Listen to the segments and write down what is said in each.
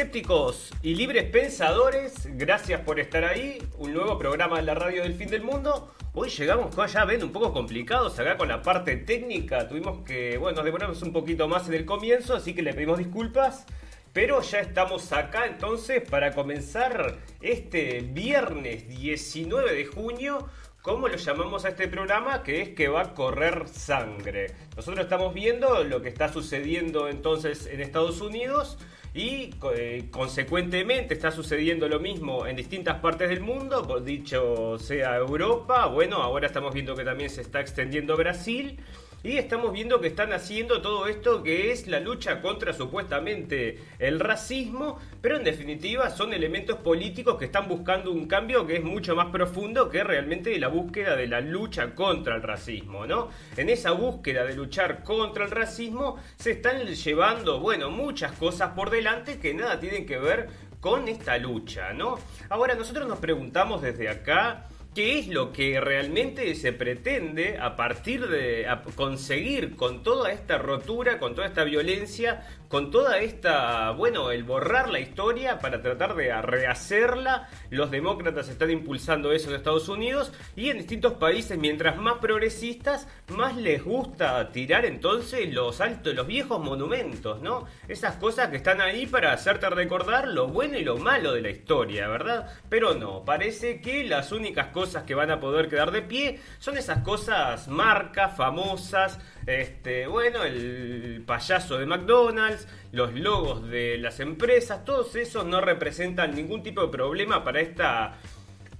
Escépticos y libres pensadores. Gracias por estar ahí. Un nuevo programa de la radio del fin del mundo. Hoy llegamos, ya ven, un poco complicados acá con la parte técnica. Tuvimos que, bueno, nos demoramos un poquito más en el comienzo, así que le pedimos disculpas. Pero ya estamos acá entonces para comenzar este viernes 19 de junio ¿Cómo lo llamamos a este programa? Que es que va a correr sangre. Nosotros estamos viendo lo que está sucediendo entonces en Estados Unidos y eh, consecuentemente está sucediendo lo mismo en distintas partes del mundo, por dicho sea Europa, bueno, ahora estamos viendo que también se está extendiendo Brasil y estamos viendo que están haciendo todo esto que es la lucha contra supuestamente el racismo, pero en definitiva son elementos políticos que están buscando un cambio que es mucho más profundo que realmente la búsqueda de la lucha contra el racismo, ¿no? En esa búsqueda de luchar contra el racismo se están llevando, bueno, muchas cosas por delante que nada tienen que ver con esta lucha, ¿no? Ahora nosotros nos preguntamos desde acá qué es lo que realmente se pretende a partir de conseguir con toda esta rotura, con toda esta violencia, con toda esta, bueno, el borrar la historia para tratar de rehacerla. Los demócratas están impulsando eso en Estados Unidos y en distintos países, mientras más progresistas, más les gusta tirar entonces los altos, los viejos monumentos, ¿no? Esas cosas que están ahí para hacerte recordar lo bueno y lo malo de la historia, ¿verdad? Pero no, parece que las únicas cosas que van a poder quedar de pie son esas cosas marcas, famosas, este, bueno, el payaso de McDonald's, los logos de las empresas, todos esos no representan ningún tipo de problema para esta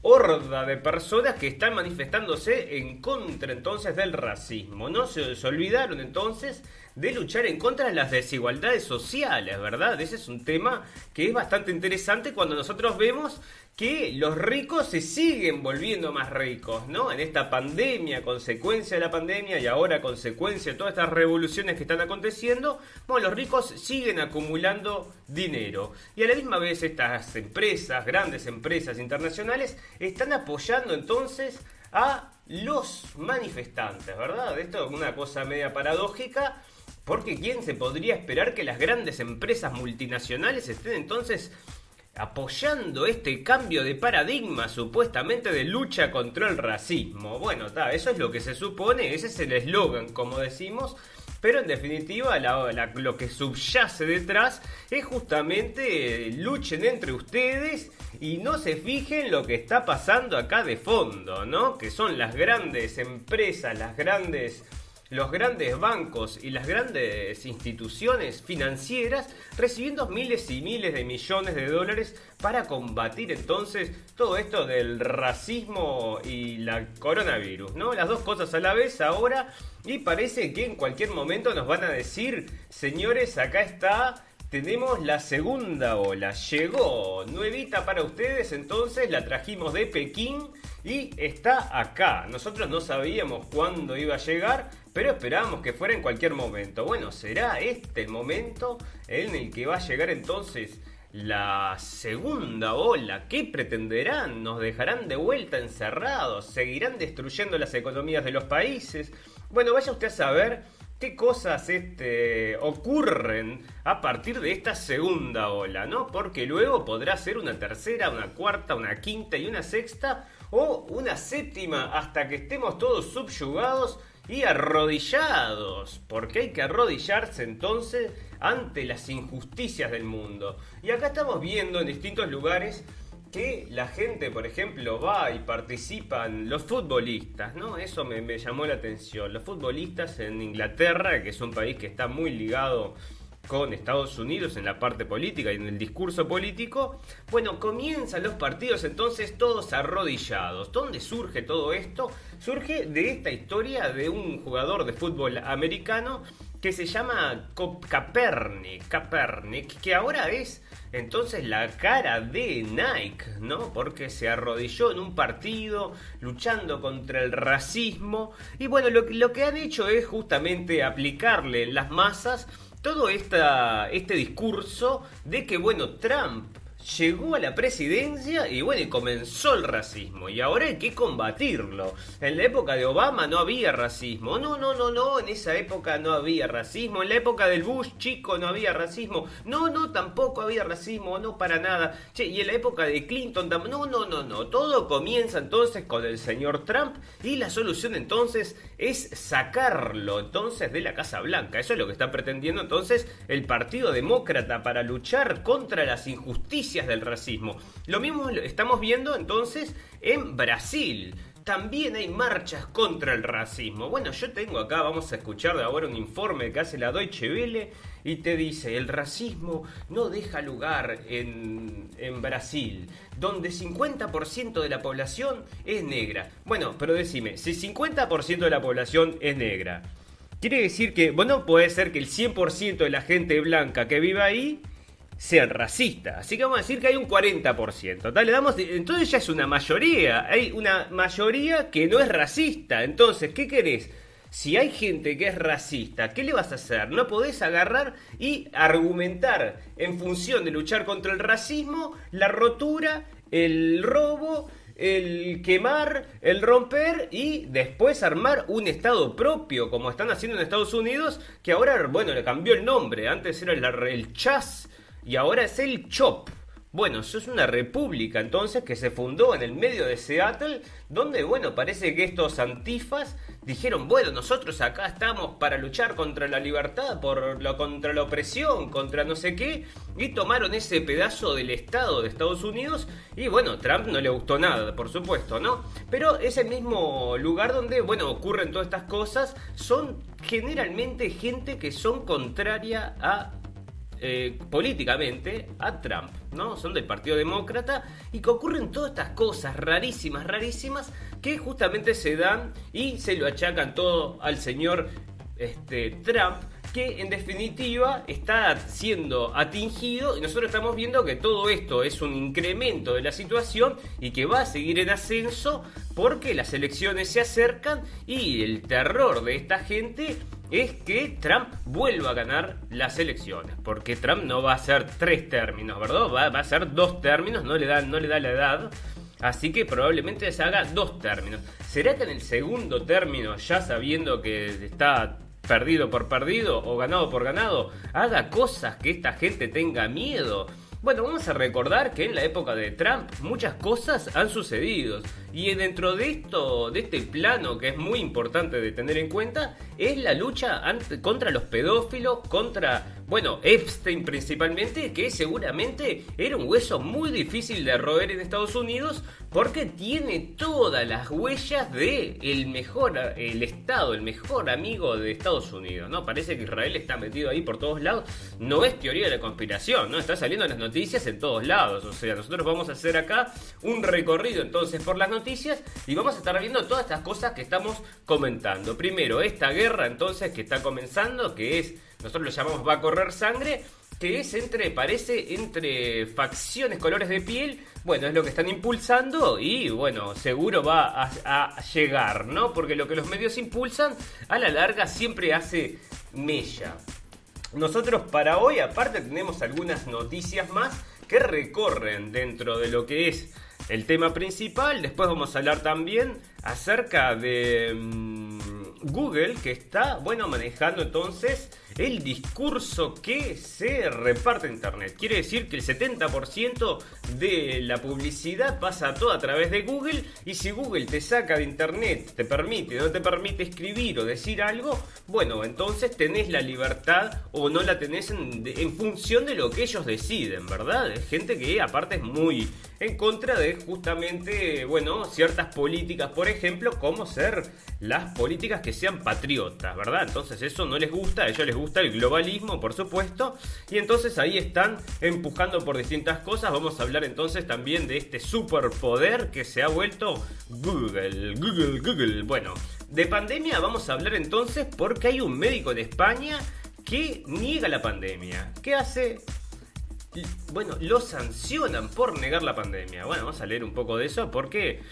horda de personas que están manifestándose en contra entonces del racismo. No se, se olvidaron entonces de luchar en contra de las desigualdades sociales, ¿verdad? Ese es un tema que es bastante interesante cuando nosotros vemos que los ricos se siguen volviendo más ricos, ¿no? En esta pandemia, consecuencia de la pandemia y ahora consecuencia de todas estas revoluciones que están aconteciendo, bueno, los ricos siguen acumulando dinero. Y a la misma vez estas empresas, grandes empresas internacionales, están apoyando entonces a los manifestantes, ¿verdad? Esto es una cosa media paradójica, porque ¿quién se podría esperar que las grandes empresas multinacionales estén entonces apoyando este cambio de paradigma supuestamente de lucha contra el racismo? Bueno, eso es lo que se supone, ese es el eslogan, como decimos, pero en definitiva lo que subyace detrás es justamente luchen entre ustedes y no se fijen lo que está pasando acá de fondo, ¿no? Que son las grandes empresas, las grandes los grandes bancos y las grandes instituciones financieras recibiendo miles y miles de millones de dólares para combatir entonces todo esto del racismo y la coronavirus, ¿no? Las dos cosas a la vez ahora y parece que en cualquier momento nos van a decir, señores, acá está tenemos la segunda ola. Llegó nuevita para ustedes, entonces la trajimos de Pekín y está acá. Nosotros no sabíamos cuándo iba a llegar, pero esperábamos que fuera en cualquier momento. Bueno, ¿será este el momento en el que va a llegar entonces la segunda ola? ¿Qué pretenderán? ¿Nos dejarán de vuelta encerrados? ¿Seguirán destruyendo las economías de los países? Bueno, vaya usted a saber qué cosas este, ocurren a partir de esta segunda ola, ¿no? Porque luego podrá ser una tercera, una cuarta, una quinta y una sexta o una séptima hasta que estemos todos subyugados y arrodillados, porque hay que arrodillarse entonces ante las injusticias del mundo. Y acá estamos viendo en distintos lugares que la gente, por ejemplo, va y participan, los futbolistas, ¿no? Eso me, me llamó la atención. Los futbolistas en Inglaterra, que es un país que está muy ligado con Estados Unidos en la parte política y en el discurso político, bueno, comienzan los partidos entonces todos arrodillados. ¿Dónde surge todo esto? Surge de esta historia de un jugador de fútbol americano que se llama Kaepernick, Kaepernick, que ahora es entonces la cara de Nike, ¿no? Porque se arrodilló en un partido luchando contra el racismo y bueno, lo, lo que han hecho es justamente aplicarle las masas todo esta, este discurso de que, bueno, Trump llegó a la presidencia y bueno, y comenzó el racismo. Y ahora hay que combatirlo. En la época de Obama no había racismo. No, no, no, no, en esa época no había racismo. En la época del Bush chico no había racismo. No, no, tampoco había racismo, no para nada. Che, y en la época de Clinton. No, no, no, no. Todo comienza entonces con el señor Trump y la solución entonces es sacarlo entonces de la Casa Blanca. Eso es lo que está pretendiendo entonces el Partido Demócrata para luchar contra las injusticias del racismo. Lo mismo estamos viendo entonces en Brasil. También hay marchas contra el racismo. Bueno, yo tengo acá, vamos a escuchar de ahora un informe que hace la Deutsche Welle y te dice, el racismo no deja lugar en, en Brasil, donde 50% de la población es negra. Bueno, pero decime, si 50% de la población es negra, quiere decir que, bueno, puede ser que el 100% de la gente blanca que vive ahí sean racistas. Así que vamos a decir que hay un 40%. ¿tá? damos, entonces ya es una mayoría. Hay una mayoría que no es racista. Entonces, ¿qué querés? Si hay gente que es racista, ¿qué le vas a hacer? No podés agarrar y argumentar en función de luchar contra el racismo, la rotura, el robo, el quemar, el romper y después armar un estado propio, como están haciendo en Estados Unidos, que ahora, bueno, le cambió el nombre. Antes era el, el chas y ahora es el CHOP. Bueno, eso es una república entonces que se fundó en el medio de Seattle, donde, bueno, parece que estos antifas dijeron, bueno, nosotros acá estamos para luchar contra la libertad, por lo, contra la opresión, contra no sé qué, y tomaron ese pedazo del Estado de Estados Unidos, y bueno, Trump no le gustó nada, por supuesto, ¿no? Pero ese mismo lugar donde, bueno, ocurren todas estas cosas, son generalmente gente que son contraria a eh, políticamente a Trump, ¿no? Son del Partido Demócrata y que ocurren todas estas cosas rarísimas, rarísimas, que justamente se dan y se lo achacan todo al señor este, Trump que en definitiva está siendo atingido y nosotros estamos viendo que todo esto es un incremento de la situación y que va a seguir en ascenso porque las elecciones se acercan y el terror de esta gente es que Trump vuelva a ganar las elecciones, porque Trump no va a ser tres términos, ¿verdad? Va, a ser dos términos, no le, da, no le da la edad, así que probablemente se haga dos términos. ¿Será que en el segundo término, ya sabiendo que está perdido por perdido o ganado por ganado, haga cosas que esta gente tenga miedo? Bueno, vamos a recordar que en la época de Trump muchas cosas han sucedido. Y dentro de esto, de este plano que es muy importante de tener en cuenta, es la lucha contra los pedófilos, contra, bueno, Epstein principalmente, que seguramente era un hueso muy difícil de roer en Estados Unidos porque tiene todas las huellas de el mejor, el Estado, el mejor amigo de Estados Unidos, ¿no? Parece que Israel está metido ahí por todos lados. No es teoría de la conspiración, ¿no? Está saliendo en las noticias en todos lados. O sea, nosotros vamos a hacer acá un recorrido entonces por las noticias y vamos a estar viendo todas estas cosas que estamos comentando. Primero, esta guerra entonces que está comenzando, que es, nosotros lo llamamos va a correr sangre, que es entre, parece, entre facciones, colores de piel, bueno, es lo que están impulsando y bueno, seguro va a, llegar, ¿no? Porque lo que los medios impulsan, a la larga siempre hace mella. Nosotros para hoy, aparte, tenemos algunas noticias más que recorren dentro de lo que es el tema principal. Después vamos a hablar también acerca de mm, Google, que está, bueno, manejando entonces el discurso que se reparte en Internet. Quiere decir que el 70% de la publicidad pasa todo a través de Google y si Google te saca de Internet, te permite, no te permite escribir o decir algo, bueno, entonces tenés la libertad o no la tenés en, en función de lo que ellos deciden, ¿verdad? Gente que aparte es muy en contra de justamente, bueno, ciertas políticas, por ejemplo, como ser las políticas que sean patriotas, ¿verdad? Entonces eso no les gusta, a ellos les gusta el globalismo, por supuesto, y entonces ahí están empujando por distintas cosas. Vamos a hablar entonces también de este superpoder que se ha vuelto Google, Google, Google. Bueno, de pandemia vamos a hablar entonces porque hay un médico de España que niega la pandemia. ¿Qué hace? bueno, lo sancionan por negar la pandemia. Bueno, vamos a leer un poco de eso porque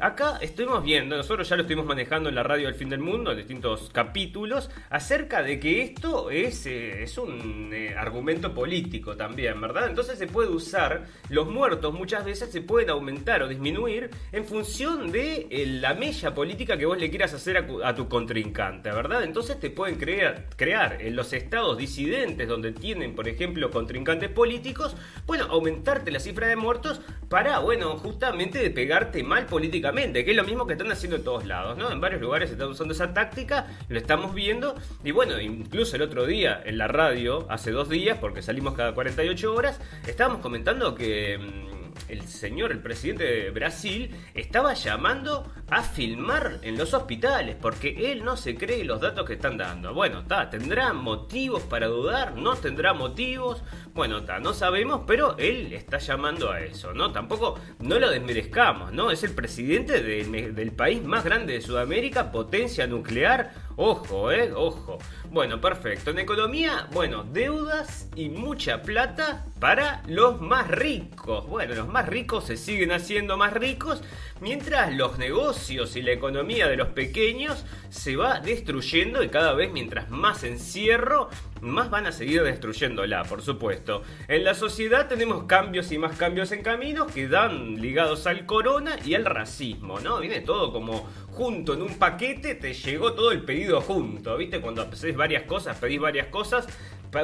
Acá estuvimos viendo, nosotros ya lo estuvimos manejando en la radio del fin del mundo, en distintos capítulos, acerca de que esto es, eh, es un eh, argumento político también, ¿verdad? Entonces se puede usar, los muertos muchas veces se pueden aumentar o disminuir en función de eh, la mella política que vos le quieras hacer a, tu contrincante, ¿verdad? Entonces te pueden crear, crear en los estados disidentes donde tienen, por ejemplo, contrincantes políticos, bueno, aumentarte la cifra de muertos para, bueno, justamente de pegarte mal políticamente que es lo mismo que están haciendo en todos lados, ¿no? En varios lugares están usando esa táctica, lo estamos viendo, y bueno, incluso el otro día en la radio, hace dos días, porque salimos cada 48 horas, estábamos comentando que mm, el señor, el presidente de Brasil, estaba llamando a filmar en los hospitales porque él no se cree los datos que están dando. Bueno, está, ¿tendrá motivos para dudar? ¿No tendrá motivos? Bueno, está, no sabemos, pero él está llamando a eso, ¿no? Tampoco no lo desmerezcamos, ¿no? Es el presidente del país más grande de Sudamérica, potencia nuclear. Ojo, ¿eh? Ojo. Bueno, perfecto. En economía, bueno, deudas y mucha plata para los más ricos. Bueno, los más ricos se siguen haciendo más ricos, mientras los negocios y la economía de los pequeños se va destruyendo y cada vez mientras más encierro, más van a seguir destruyéndola, por supuesto. En la sociedad tenemos cambios y más cambios en camino que dan ligados al corona y al racismo, ¿no? Viene todo como junto en un paquete, te llegó todo el pedido junto, ¿viste? Cuando haces varias cosas, pedís varias cosas,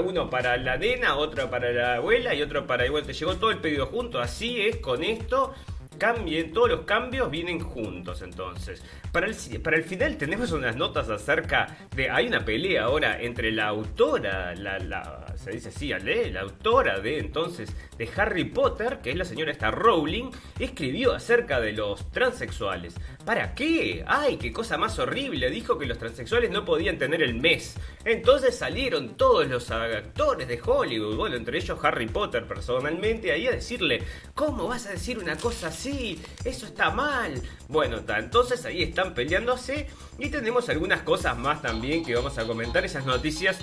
uno para la nena, otro para la abuela y otro para igual, te llegó todo el pedido junto, así es con esto cambien, todos los cambios vienen juntos entonces. Para el, para el final tenemos unas notas acerca de... Hay una pelea ahora entre la autora, se dice así, la autora de entonces de Harry Potter, que es la señora esta Rowling, escribió acerca de los transexuales. ¿Para qué? ¡Ay, qué cosa más horrible! Dijo que los transexuales no podían tener el mes. Entonces salieron todos los actores de Hollywood, bueno, entre ellos Harry Potter personalmente, ahí a decirle, ¿cómo vas a decir una cosa así? Eso está mal. Bueno, entonces ahí están peleándose y tenemos algunas cosas más también que vamos a comentar, esas noticias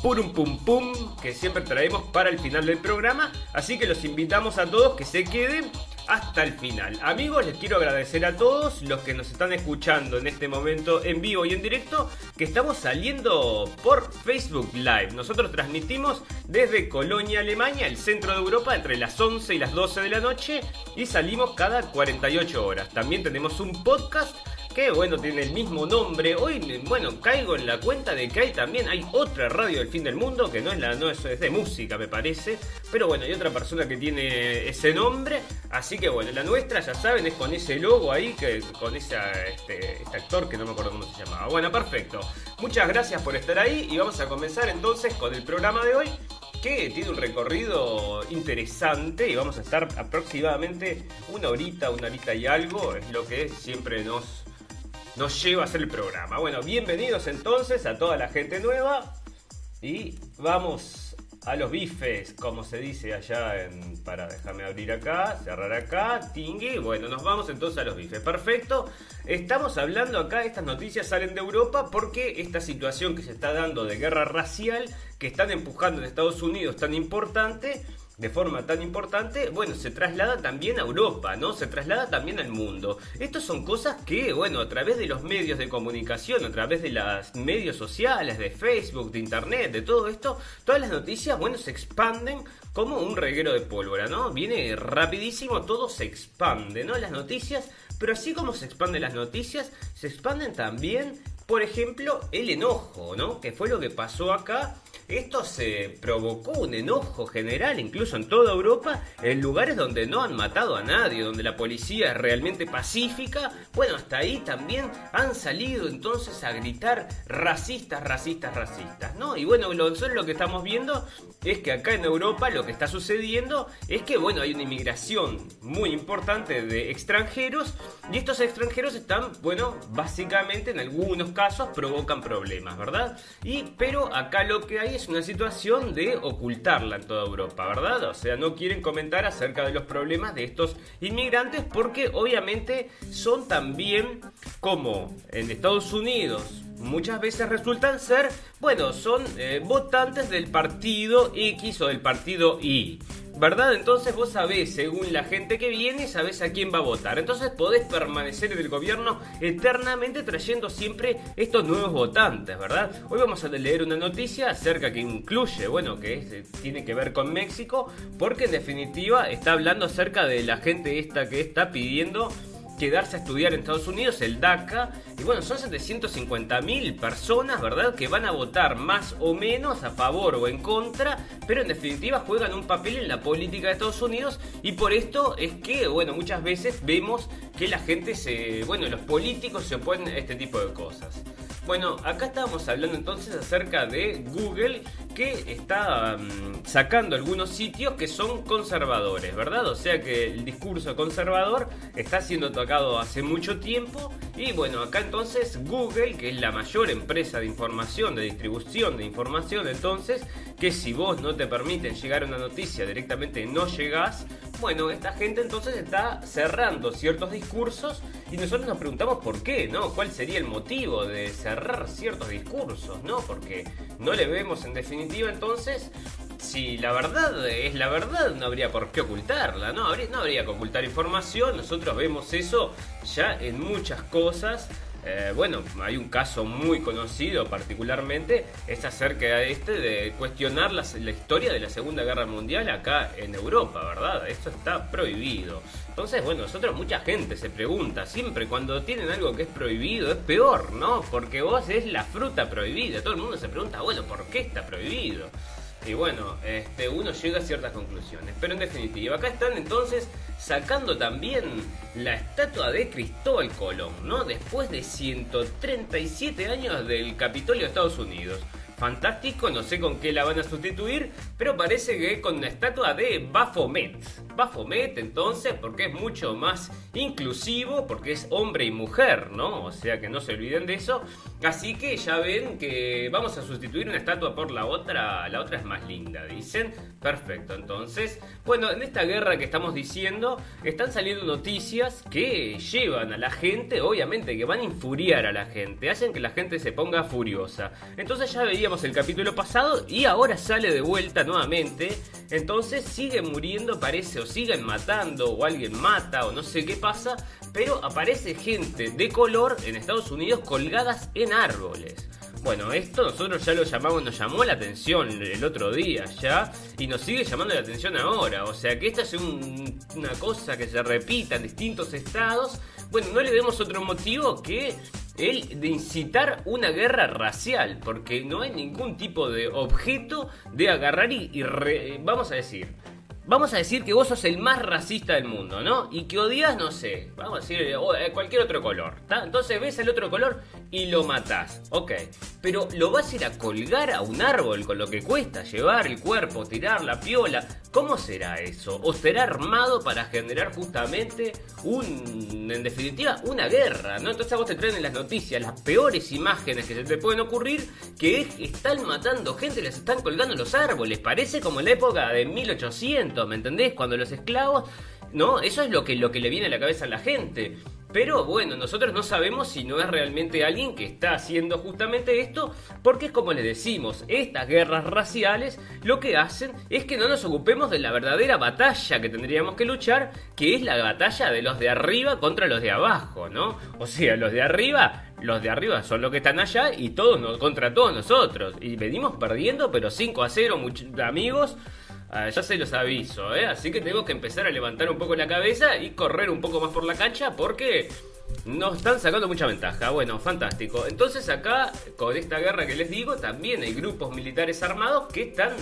purum pum pum que siempre traemos para el final del programa, así que los invitamos a todos que se queden hasta el final. Amigos, les quiero agradecer a todos los que nos están escuchando en este momento en vivo y en directo, que estamos saliendo por Facebook Live. Nosotros transmitimos desde Colonia, Alemania, el centro de Europa, entre las 11 y las 12 de la noche y salimos cada 48 horas. También tenemos un podcast que bueno, tiene el mismo nombre. Hoy, bueno, caigo en la cuenta de que hay también hay otra radio del fin del mundo, que no es la, no es, de música, me parece. Pero bueno, hay otra persona que tiene ese nombre. Así que bueno, la nuestra, ya saben, es con ese logo ahí, con ese este, este actor que no me acuerdo cómo se llamaba. Bueno, perfecto. Muchas gracias por estar ahí y vamos a comenzar entonces con el programa de hoy que tiene un recorrido interesante y vamos a estar aproximadamente una horita, una horita y algo, es lo que siempre nos nos lleva a hacer el programa. Bueno, bienvenidos entonces a toda la gente nueva y vamos a los bifes, como se dice allá en, para dejarme abrir acá, cerrar acá, tingui. Bueno, nos vamos entonces a los bifes. Perfecto. Estamos hablando acá, estas noticias salen de Europa porque esta situación que se está dando de guerra racial que están empujando en Estados Unidos tan importante de forma tan importante, bueno, se traslada también a Europa, ¿no? Se traslada también al mundo. Estas son cosas que, bueno, a través de los medios de comunicación, a través de los medios sociales, de Facebook, de Internet, de todo esto, todas las noticias, bueno, se expanden como un reguero de pólvora, ¿no? Viene rapidísimo, todo se expande, ¿no? Las noticias, pero así como se expanden las noticias, se expanden también, por ejemplo, el enojo, ¿no? Que fue lo que pasó acá esto se provocó un enojo general, incluso en toda Europa, en lugares donde no han matado a nadie, donde la policía es realmente pacífica. Bueno, hasta ahí también han salido entonces a gritar racistas, racistas, racistas, ¿no? Y bueno, nosotros lo que estamos viendo es que acá en Europa lo que está sucediendo es que, bueno, hay una inmigración muy importante de extranjeros y estos extranjeros están, bueno, básicamente en algunos casos provocan problemas, ¿verdad? Y, pero acá lo que hay es una situación de ocultarla en toda Europa, ¿verdad? O sea, no quieren comentar acerca de los problemas de estos inmigrantes porque obviamente son también como en Estados Unidos muchas veces resultan ser, bueno, son eh, votantes del partido X o del partido Y. ¿verdad? Entonces vos sabés, según la gente que viene, sabés a quién va a votar. Entonces podés permanecer en el gobierno eternamente trayendo siempre estos nuevos votantes, ¿verdad? Hoy vamos a leer una noticia acerca que incluye, bueno, que tiene que ver con México, porque en definitiva está hablando acerca de la gente esta que está pidiendo quedarse a estudiar en Estados Unidos, el DACA. Y bueno, son 750.000 personas, ¿verdad?, que van a votar más o menos a favor o en contra, pero en definitiva juegan un papel en la política de Estados Unidos. Y por esto es que, bueno, muchas veces vemos que la gente se. Bueno, los políticos se oponen a este tipo de cosas. Bueno, acá estábamos hablando entonces acerca de Google que está mm, sacando algunos sitios que son conservadores, ¿verdad? O sea que el discurso conservador está siendo tocado hace mucho tiempo y bueno, acá entonces Google, que es la mayor empresa de información, de distribución de información, entonces, que si vos no te permiten llegar a una noticia directamente no llegás, bueno, esta gente entonces está cerrando ciertos discursos y nosotros nos preguntamos por qué, ¿no? ¿Cuál sería el motivo de cerrar ciertos discursos, ¿no? Porque no le vemos en definitiva entonces si la verdad es la verdad, no habría por qué ocultarla, ¿no? Habría, no habría que ocultar información, nosotros vemos eso ya en muchas cosas. Eh, bueno, hay un caso muy conocido particularmente, es acerca de este de cuestionar la, la, historia de la Segunda Guerra Mundial acá en Europa, ¿verdad? Esto está prohibido. Entonces, bueno, nosotros mucha gente se pregunta, siempre cuando tienen algo que es prohibido es peor, ¿no? Porque vos es la fruta prohibida, todo el mundo se pregunta, bueno, ¿por qué está prohibido? Y bueno, este, uno llega a ciertas conclusiones. Pero en definitiva, acá están entonces sacando también la estatua de Cristóbal Colón, ¿no? Después de 137 años del Capitolio de Estados Unidos. Fantástico, no sé con qué la van a sustituir, pero parece que con una estatua de Baphomet. Baphomet entonces, porque es mucho más inclusivo, porque es hombre y mujer, ¿no? O sea que no se olviden de eso. Así que ya ven que vamos a sustituir una estatua por la otra, la otra es más linda, dicen. Perfecto, entonces, bueno, en esta guerra que estamos diciendo, están saliendo noticias que llevan a la gente, obviamente que van a infuriar a la gente, hacen que la gente se ponga furiosa. Entonces ya veíamos el capítulo pasado y ahora sale de vuelta nuevamente. Entonces siguen muriendo, parece siguen matando o alguien mata o no sé qué pasa, pero aparece gente de color en Estados Unidos colgadas en árboles. Bueno, esto nosotros ya lo llamamos, nos llamó la atención el otro día ya y nos sigue llamando la atención ahora. O sea que esta es una cosa que se repita en distintos estados. Bueno, no le demos otro motivo que el de incitar una guerra racial, porque no hay ningún tipo de objeto de agarrar y, vamos a decir, Vamos a decir que vos sos el más racista del mundo, ¿no? Y que odias, no sé, vamos a decir eh, cualquier otro color. Entonces ves el otro color y lo matás, ok. Pero lo vas a ir a colgar a un árbol con lo que cuesta llevar el cuerpo, tirar la piola. ¿Cómo será eso? ¿O será armado para generar justamente un, en definitiva, una guerra, ¿no? Entonces vos te traen en las noticias las peores imágenes que se te pueden ocurrir, que es, están matando gente, les están colgando los árboles. Parece como en la época de 1800 ¿me entendés? Cuando los esclavos, ¿no? Eso es lo que, lo que le viene a la cabeza a la gente. Pero bueno, nosotros no sabemos si no es realmente alguien que está haciendo justamente esto, porque es como le decimos, estas guerras raciales lo que hacen es que no nos ocupemos de la verdadera batalla que tendríamos que luchar, que es la batalla de los de arriba contra los de abajo, ¿no? O sea, los de arriba, los de arriba son los que están allá y todos contra todos nosotros. Y venimos perdiendo, pero 5 a 0, amigos. Ah, ya se los aviso, ¿eh? Así que tengo que empezar a levantar un poco la cabeza y correr un poco más por la cancha porque nos están sacando mucha ventaja. Bueno, fantástico. Entonces acá, con esta guerra que les digo, también hay grupos militares armados que están...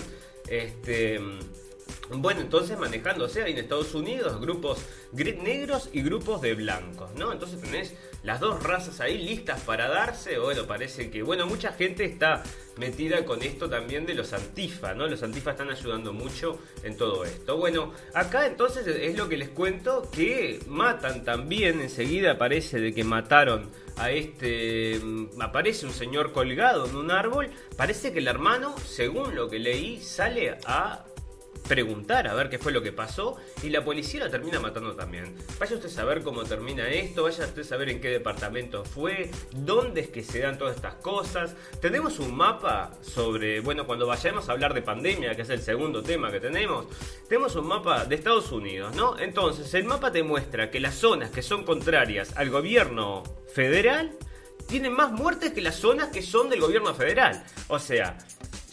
Este, bueno, entonces manejándose ahí en Estados Unidos grupos negros y grupos de blancos, ¿no? Entonces tenés las dos razas ahí listas para darse. Bueno, parece que, bueno, mucha gente está metida con esto también de los antifa, ¿no? Los antifa están ayudando mucho en todo esto. Bueno, acá entonces es lo que les cuento, que matan también, enseguida parece de que mataron a este, mm, aparece un señor colgado en un árbol, parece que el hermano, según lo que leí, sale a preguntar a ver qué fue lo que pasó y la policía lo termina matando también. Vaya usted a saber cómo termina esto, vaya usted a saber en qué departamento fue, dónde es que se dan todas estas cosas. Tenemos un mapa sobre, bueno, cuando vayamos a hablar de pandemia, que es el segundo tema que tenemos, tenemos un mapa de Estados Unidos, ¿no? Entonces, el mapa te muestra que las zonas que son contrarias al gobierno federal tienen más muertes que las zonas que son del gobierno federal. O sea,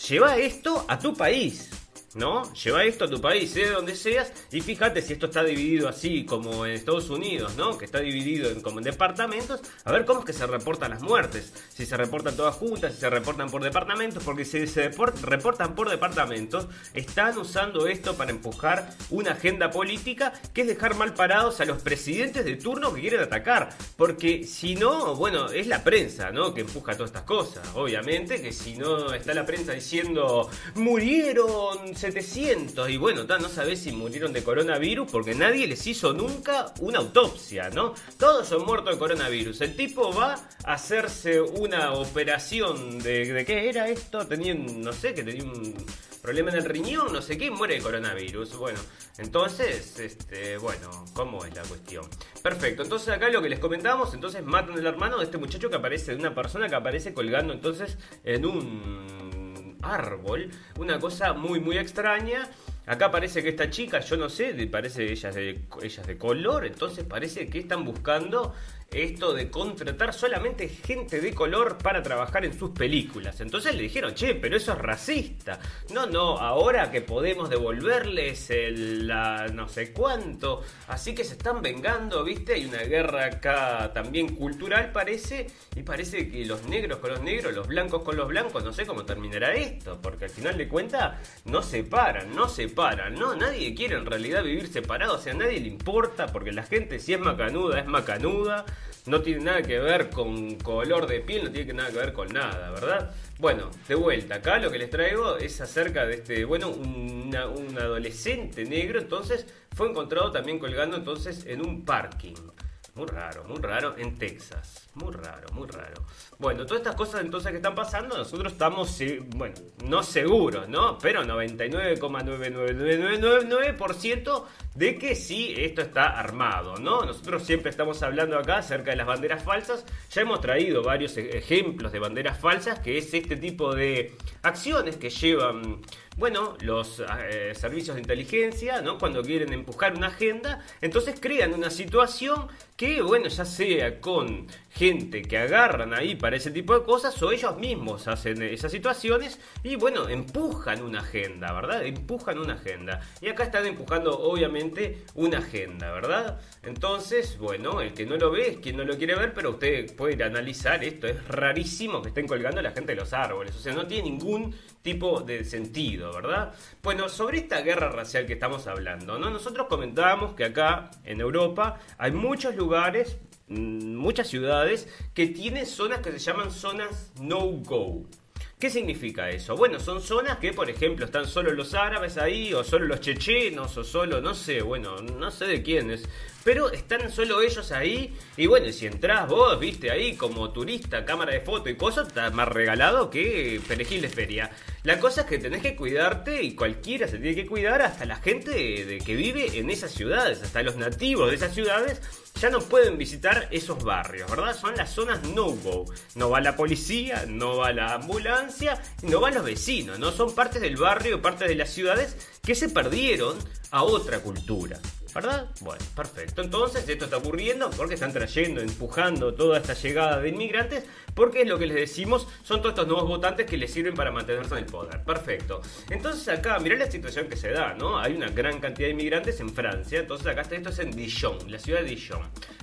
lleva esto a tu país. ¿No? Lleva esto a tu país, sea de donde seas, y fíjate si esto está dividido así como en Estados Unidos, ¿no? Que está dividido en, como en departamentos, a ver cómo es que se reportan las muertes, si se reportan todas juntas, si se reportan por departamentos, porque si se reportan por departamentos, están usando esto para empujar una agenda política que es dejar mal parados a los presidentes de turno que quieren atacar, porque si no, bueno, es la prensa, ¿no? Que empuja todas estas cosas, obviamente, que si no está la prensa diciendo murieron 700 y bueno, no sabes si murieron de coronavirus porque nadie les hizo nunca una autopsia, ¿no? Todos son muertos de coronavirus. El tipo va a hacerse una operación de, ¿de qué era esto? Tenía, no sé, que tenía un problema en el riñón, no sé qué, muere de coronavirus. Bueno, entonces, este, bueno, ¿cómo es la cuestión? Perfecto, entonces acá lo que les comentamos, entonces matan al hermano de este muchacho que aparece, de una persona que aparece colgando entonces en un árbol, una cosa muy muy extraña. Acá parece que esta chica, yo no sé, parece ella de, ella de color, entonces parece que están buscando esto de contratar solamente gente de color para trabajar en sus películas. Entonces le dijeron, che, pero eso es racista. No, no, ahora que podemos devolverles el no sé cuánto. Así que se están vengando, ¿viste? Hay una guerra acá también cultural, parece. Y parece que los negros con los negros, los blancos con los blancos, no sé cómo terminará esto. Porque al final de cuentas no se paran, no se paran. No, nadie quiere en realidad vivir separado. O sea, a nadie le importa porque la gente si es macanuda, es macanuda no tiene nada que ver con color de piel, no tiene nada que ver con nada, ¿verdad? Bueno, de vuelta, acá lo que les traigo es acerca de este, bueno, un adolescente negro, entonces fue encontrado también colgando entonces en un parking. Muy raro, muy raro en Texas. Muy raro, muy raro. Bueno, todas estas cosas entonces que están pasando, nosotros estamos, bueno, no seguros, ¿no? Pero 99,99999% de que sí, esto está armado, ¿no? Nosotros siempre estamos hablando acá acerca de las banderas falsas. Ya hemos traído varios e-, ejemplos de banderas falsas, que es este tipo de acciones que llevan bueno, los eh, servicios de inteligencia, ¿no? Cuando quieren empujar una agenda, entonces crean una situación que, bueno, ya sea con gente que agarran ahí para ese tipo de cosas o ellos mismos hacen esas situaciones y, bueno, empujan una agenda, ¿verdad? Empujan una agenda. Y acá están empujando, obviamente, una agenda, ¿verdad? Entonces, bueno, el que no lo ve es quien no lo quiere ver, pero usted puede analizar esto. Es rarísimo que estén colgando a la gente de los árboles. O sea, no tiene ningún tipo de sentido, ¿verdad? Bueno, sobre esta guerra racial que estamos hablando, ¿no? Nosotros comentábamos que acá en Europa hay muchos lugares muchas ciudades, que tienen zonas que se llaman zonas no-go. ¿Qué significa eso? Bueno, son zonas que, por ejemplo, están solo los árabes ahí, o solo los chechenos, o solo, no sé, bueno, no sé de quiénes, pero están solo ellos ahí. Y bueno, si entras vos, viste ahí como turista, cámara de foto y cosas, está más regalado que perejil de feria. La cosa es que tenés que cuidarte y cualquiera se tiene que cuidar, hasta la gente de, que vive en esas ciudades, hasta los nativos de esas ciudades ya no pueden visitar esos barrios, ¿verdad? Son las zonas no-go. No va la policía, no va la ambulancia, no van los vecinos, ¿no? Son partes del barrio, partes de las ciudades que se perdieron a otra cultura. ¿Verdad? Bueno, perfecto. Entonces, esto está ocurriendo porque están trayendo, empujando toda esta llegada de inmigrantes, porque es lo que les decimos, son todos estos nuevos votantes que les sirven para mantenerse en el poder. Perfecto. Entonces, acá, mirá la situación que se da, ¿no? Hay una gran cantidad de inmigrantes en Francia. Entonces, acá está esto es en Dijon, la ciudad de Dijon.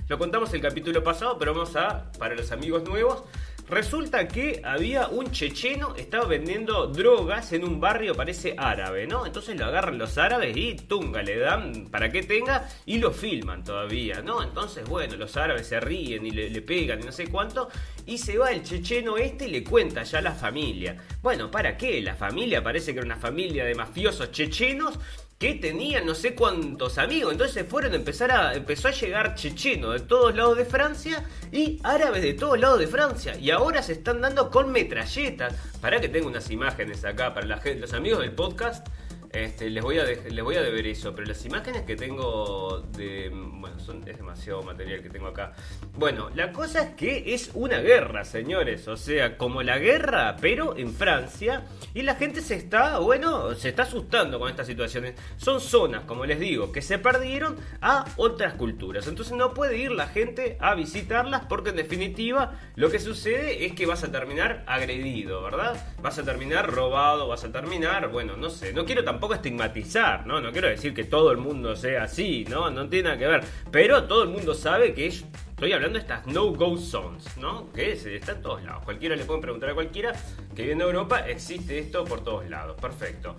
Lo contamos el capítulo pasado, pero vamos a, para los amigos nuevos, Resulta que había un checheno, estaba vendiendo drogas en un barrio, parece árabe, ¿no? Entonces lo agarran los árabes y tunga, le dan para que tenga y lo filman todavía, ¿no? Entonces, bueno, los árabes se ríen y le, le pegan y no sé cuánto. Y se va el checheno este y le cuenta ya a la familia. Bueno, ¿para qué? La familia parece que era una familia de mafiosos chechenos que tenían no sé cuántos amigos. Entonces fueron a empezar a. empezó a llegar chechenos de todos lados de Francia y árabes de todos lados de Francia. Y ahora se están dando con metralletas. Para que tenga unas imágenes acá para la gente, los amigos del podcast. Este, les, voy a les voy a deber eso, pero las imágenes que tengo de... Bueno, es demasiado material que tengo acá. Bueno, la cosa es que es una guerra, señores. O sea, como la guerra, pero en Francia. Y la gente se está, bueno, se está asustando con estas situaciones. Son zonas, como les digo, que se perdieron a otras culturas. Entonces no puede ir la gente a visitarlas porque en definitiva lo que sucede es que vas a terminar agredido, ¿verdad? Vas a terminar robado, vas a terminar, bueno, no sé, no quiero tampoco tampoco estigmatizar, ¿no? No quiero decir que todo el mundo sea así, ¿no? No tiene nada que ver. Pero todo el mundo sabe que estoy hablando de estas no-go zones, ¿no? Que es, está en todos lados. Cualquiera le puede preguntar a cualquiera que viene a Europa, existe esto por todos lados. Perfecto.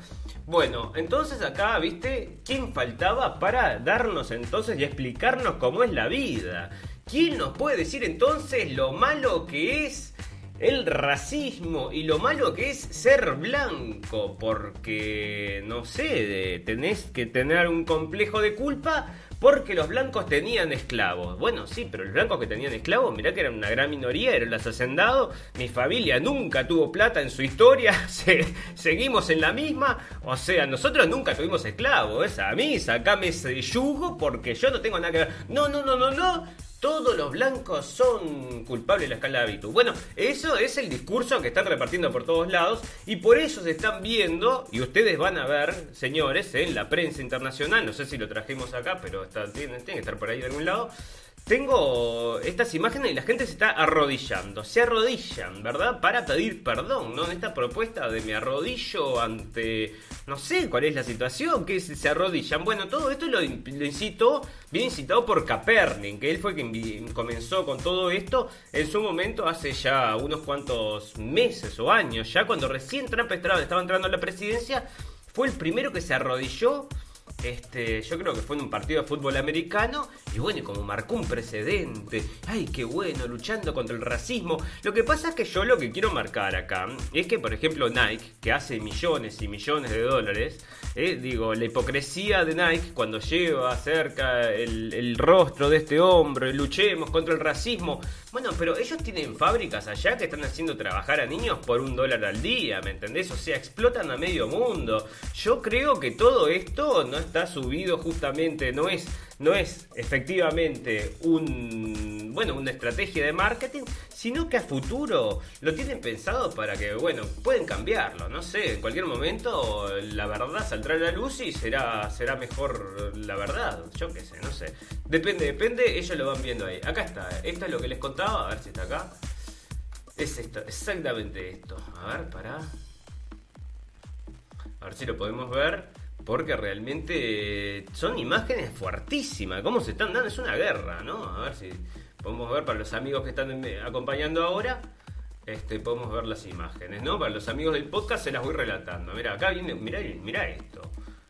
Bueno, entonces acá, ¿viste? ¿Quién faltaba para darnos entonces y explicarnos cómo es la vida? ¿Quién nos puede decir entonces lo malo que es el racismo y lo malo que es ser blanco, porque, no sé, tenés que tener un complejo de culpa porque los blancos tenían esclavos. Bueno, sí, pero los blancos que tenían esclavos, mirá que eran una gran minoría, eran los hacendados. Mi familia nunca tuvo plata en su historia, seguimos en la misma. O sea, nosotros nunca tuvimos esclavos. A mí, sacame ese yugo porque yo no tengo nada que ver. No, no, no, no, no todos los blancos son culpables de la escala de Bueno, eso es el discurso que están repartiendo por todos lados y por eso se están viendo, y ustedes van a ver, señores, en la prensa internacional, no sé si lo trajimos acá, pero está, tiene, que estar por ahí de algún lado, tengo estas imágenes y la gente se está arrodillando. Se arrodillan, ¿verdad? Para pedir perdón, ¿no? En esta propuesta de me arrodillo ante. No sé cuál es la situación, que se arrodillan. Bueno, todo esto lo, incitó, bien incitado por Capernic, que él fue quien comenzó con todo esto en su momento hace ya unos cuantos meses o años. Ya cuando recién Trump estaba entrando a la presidencia, fue el primero que se arrodilló este, yo creo que fue en un partido de fútbol americano y bueno, como marcó un precedente, ay, qué bueno, luchando contra el racismo. Lo que pasa es que yo lo que quiero marcar acá es que, por ejemplo, Nike, que hace millones y millones de dólares, eh, digo, la hipocresía de Nike cuando lleva cerca el, el rostro de este hombre, luchemos contra el racismo. Bueno, pero ellos tienen fábricas allá que están haciendo trabajar a niños por un dólar al día, ¿me entendés? O sea, explotan a medio mundo. Yo creo que todo esto no está subido justamente, no es, no es efectivamente un, bueno, una estrategia de marketing, sino que a futuro lo tienen pensado para que, bueno, pueden cambiarlo, no sé, en cualquier momento la verdad saldrá a la luz y será, será mejor la verdad, yo qué sé, no sé. Depende, depende, ellos lo van viendo ahí. Acá está, esto es lo que les contaba, a ver si está acá. Es esto, exactamente esto. A ver, para. A ver si lo podemos ver porque realmente son imágenes fuertísimas. ¿Cómo se están dando? Es una guerra, ¿no? A ver si podemos ver para los amigos que están acompañando ahora. Este, podemos ver las imágenes, ¿no? Para los amigos del podcast se las voy relatando. Mira, acá viene, mira, mira esto.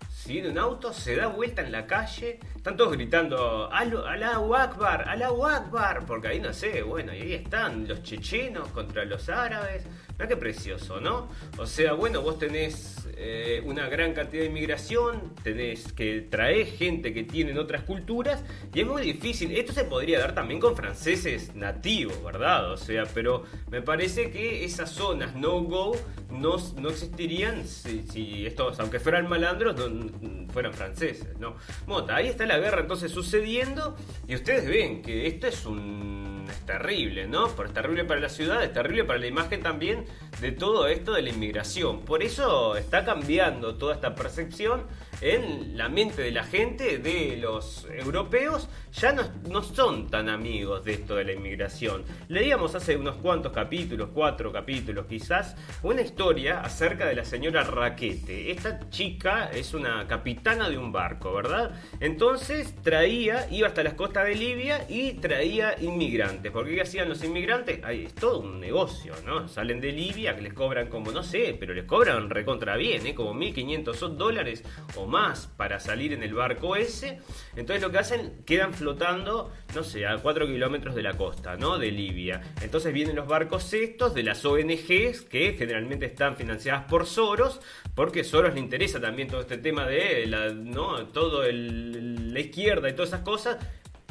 Si viene un auto, se da vuelta en la calle, están todos gritando Allahu Akbar, Allahu Akbar, porque ahí no sé, bueno, y ahí están los chechenos contra los árabes. Mira qué precioso, ¿no? O sea, bueno, vos tenés eh, una gran cantidad de inmigración, tenés que traer gente que tienen otras culturas y es muy difícil. Esto se podría dar también con franceses nativos, ¿verdad? O sea, pero me parece que esas zonas no-go no, no existirían si, estos, aunque fueran malandros, no, fueran franceses, ¿no? Mota, ahí está la guerra entonces sucediendo y ustedes ven que esto es un es terrible, ¿no? Pero es terrible para la ciudad, es terrible para la imagen también de todo esto de la inmigración. Por eso está cambiando toda esta percepción en la mente de la gente, de los europeos, ya no, son tan amigos de esto de la inmigración. Leíamos hace unos cuantos capítulos, cuatro capítulos quizás, una historia acerca de la señora Raquete. Esta chica es una capitana de un barco, ¿verdad? Entonces traía, iba hasta las costas de Libia y traía inmigrantes. Porque ¿qué hacían los inmigrantes? Es todo un negocio, ¿no? Salen de Libia, que les cobran como, no sé, pero les cobran recontra bien, ¿eh? Como 1.500 dólares o más para salir en el barco ese. Entonces lo que hacen, quedan flotando, no sé, a 4 kilómetros de la costa, ¿no? De Libia. Entonces vienen los barcos estos de las ONGs, que generalmente están financiadas por Soros, porque Soros le interesa también todo este tema de la, ¿no? Todo la izquierda y todas esas cosas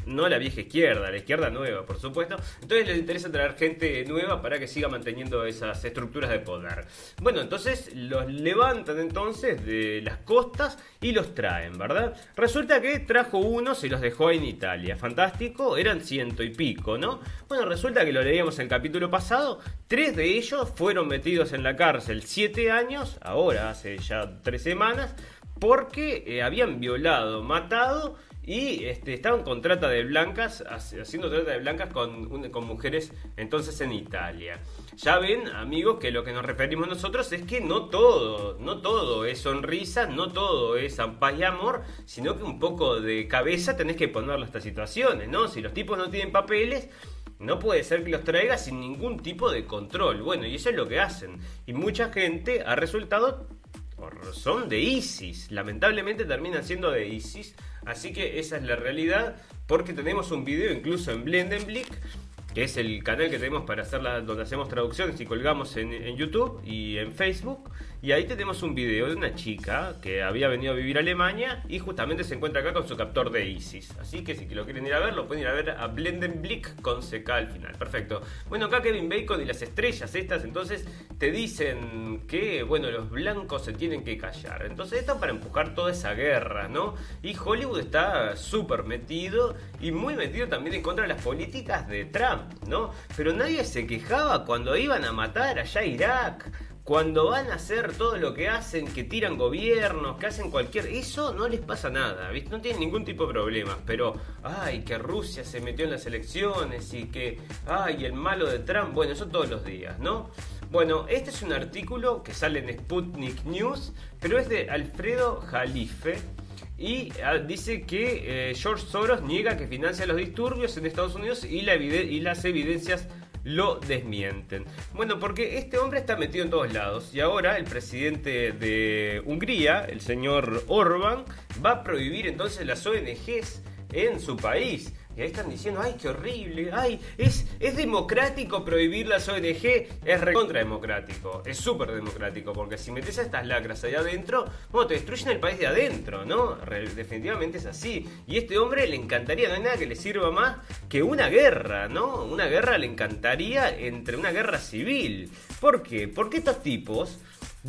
no la vieja izquierda, la izquierda nueva, por supuesto. Entonces les interesa traer gente nueva para que siga manteniendo esas estructuras de poder. Bueno, entonces los levantan entonces de las costas y los traen, ¿verdad? Resulta que trajo uno, se los dejó en Italia. Fantástico, eran ciento y pico, ¿no? Bueno, resulta que lo leíamos en el capítulo pasado, tres de ellos fueron metidos en la cárcel siete años, ahora hace ya tres semanas, porque eh, habían violado, matado y este, estaban con trata de blancas, haciendo trata de blancas con, con mujeres entonces en Italia. Ya ven, amigos, que lo que nos referimos nosotros es que no todo, no todo es sonrisa, no todo es paz y amor, sino que un poco de cabeza tenés que ponerlo a estas situaciones, ¿no? Si los tipos no tienen papeles, no puede ser que los traiga sin ningún tipo de control. Bueno, y eso es lo que hacen. Y mucha gente ha resultado son de ISIS. Lamentablemente terminan siendo de ISIS. Así que esa es la realidad. Porque tenemos un video incluso en Blendenblick que es el canal que tenemos para hacer donde hacemos traducciones y colgamos en, YouTube y en Facebook. Y ahí tenemos un video de una chica que había venido a vivir a Alemania y justamente se encuentra acá con su captor de ISIS. Así que si lo quieren ir a ver, lo pueden ir a ver a Blendenblick con CK al final. Perfecto. Bueno, acá Kevin Bacon y las estrellas estas, entonces te dicen que, bueno, los blancos se tienen que callar. Entonces esto para empujar toda esa guerra, ¿no? Y Hollywood está súper metido y muy metido también en contra de las políticas de Trump, ¿no? Pero nadie se quejaba cuando iban a matar allá a Irak cuando van a hacer todo lo que hacen, que tiran gobiernos, que hacen cualquier... Eso no les pasa nada, ¿viste? No tienen ningún tipo de problemas, pero... Ay, que Rusia se metió en las elecciones y que... Ay, el malo de Trump, bueno, eso todos los días, ¿no? Bueno, este es un artículo que sale en Sputnik News, pero es de Alfredo Jalife. Y ah, dice que eh, George Soros niega que financia los disturbios en Estados Unidos y, la y las evidencias lo desmienten. Bueno, porque este hombre está metido en todos lados y ahora el presidente de Hungría, el señor Orban, va a prohibir entonces las ONGs en su país. Y ahí están diciendo, ay, qué horrible, ay, es, es democrático prohibir las ONG, es recontra democrático, es súper democrático, porque si metes a estas lacras allá adentro, bueno, te destruyen el país de adentro, ¿no? definitivamente es así. Y este hombre le encantaría, no hay nada que le sirva más que una guerra, ¿no? Una guerra le encantaría entre una guerra civil. ¿Por qué? Porque estos tipos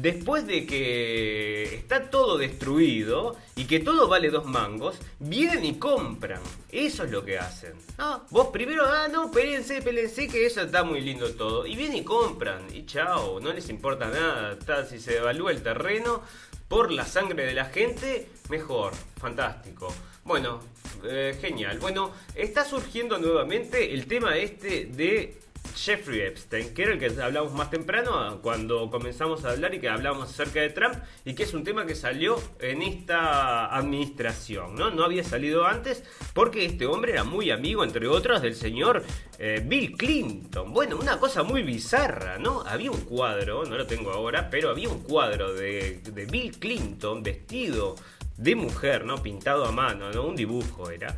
después de que está todo destruido y que todo vale dos mangos, vienen y compran. Eso es lo que hacen. Ah, vos primero, ah, no, espérense, espérense, que eso está muy lindo todo. Y vienen y compran. Y chao, no les importa nada. Está, si se devalúa el terreno por la sangre de la gente, mejor. Fantástico. Bueno, eh, genial. Bueno, está surgiendo nuevamente el tema este de Jeffrey Epstein, que era el que hablamos más temprano cuando comenzamos a hablar y que hablábamos acerca de Trump y que es un tema que salió en esta administración, ¿no? No había salido antes porque este hombre era muy amigo, entre otros, del señor eh, Bill Clinton. Bueno, una cosa muy bizarra, ¿no? Había un cuadro, no lo tengo ahora, pero había un cuadro de, de Bill Clinton vestido de mujer, ¿no? Pintado a mano, ¿no? Un dibujo era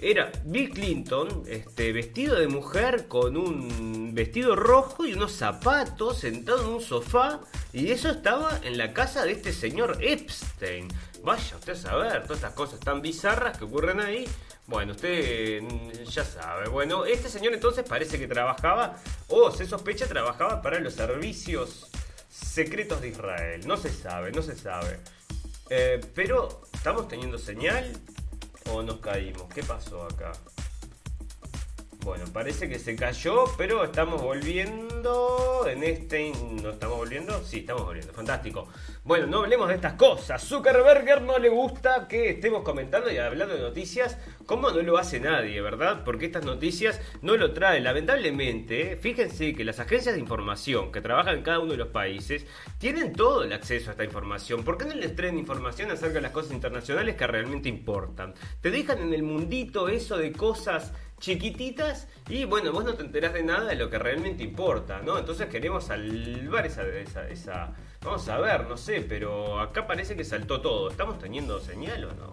era Bill Clinton este, vestido de mujer con un vestido rojo y unos zapatos sentado en un sofá y eso estaba en la casa de este señor Epstein. Vaya usted a saber todas estas cosas tan bizarras que ocurren ahí. Bueno, usted mm, ya sabe. Bueno, este señor entonces parece que trabajaba o se sospecha trabajaba para los servicios secretos de Israel. No se sabe, no se sabe. Eh, pero estamos teniendo señal o nos caímos? ¿Qué pasó acá? Bueno, parece que se cayó, pero estamos volviendo en este... ¿No estamos volviendo? Sí, estamos volviendo. Fantástico. Bueno, no hablemos de estas cosas. Zuckerberger no le gusta que estemos comentando y hablando de noticias como no lo hace nadie, ¿verdad? Porque estas noticias no lo traen. Lamentablemente, fíjense que las agencias de información que trabajan en cada uno de los países tienen todo el acceso a esta información. ¿Por qué no les traen información acerca de las cosas internacionales que realmente importan? Te dejan en el mundito eso de cosas chiquititas y bueno, vos no te enterás de nada de lo que realmente importa, ¿no? Entonces queremos salvar esa, esa, esa... Vamos a ver, no sé, pero acá parece que saltó todo. ¿Estamos teniendo señal o no?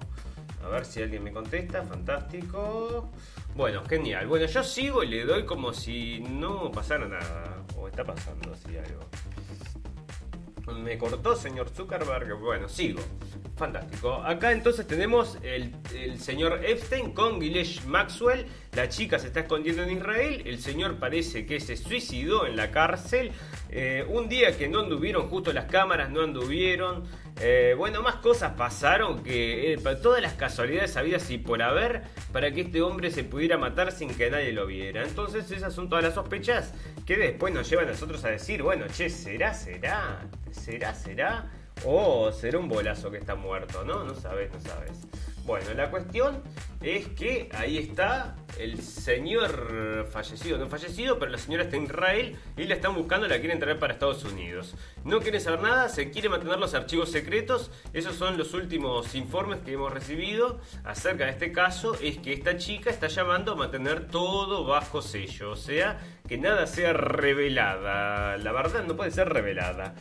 A ver si alguien me contesta, fantástico. Bueno, genial. Bueno, yo sigo y le doy como si no pasara nada. O está pasando así algo. Me cortó, señor Zuckerberg. Bueno, sigo. fantástico. Acá entonces tenemos el, señor Epstein con Ghislaine Maxwell. La chica se está escondiendo en Israel. El señor parece que se suicidó en la cárcel. Eh, un día que no anduvieron, justo las cámaras no anduvieron. Eh, bueno, más cosas pasaron que eh, todas las casualidades habidas y por haber para que este hombre se pudiera matar sin que nadie lo viera. Entonces esas son todas las sospechas que después nos llevan a nosotros a decir, bueno, che, ¿será, será? ¿Será, será? O será un bolazo que está muerto, ¿no? No sabes, no sabes. Bueno, la cuestión es que ahí está el señor fallecido, no fallecido, pero la señora está en Israel y la están buscando, la quieren traer para Estados Unidos. No quiere saber nada, se quiere mantener los archivos secretos. Esos son los últimos informes que hemos recibido acerca de este caso. Es que esta chica está llamando a mantener todo bajo sello, o sea, que nada sea revelada. La verdad no puede ser revelada.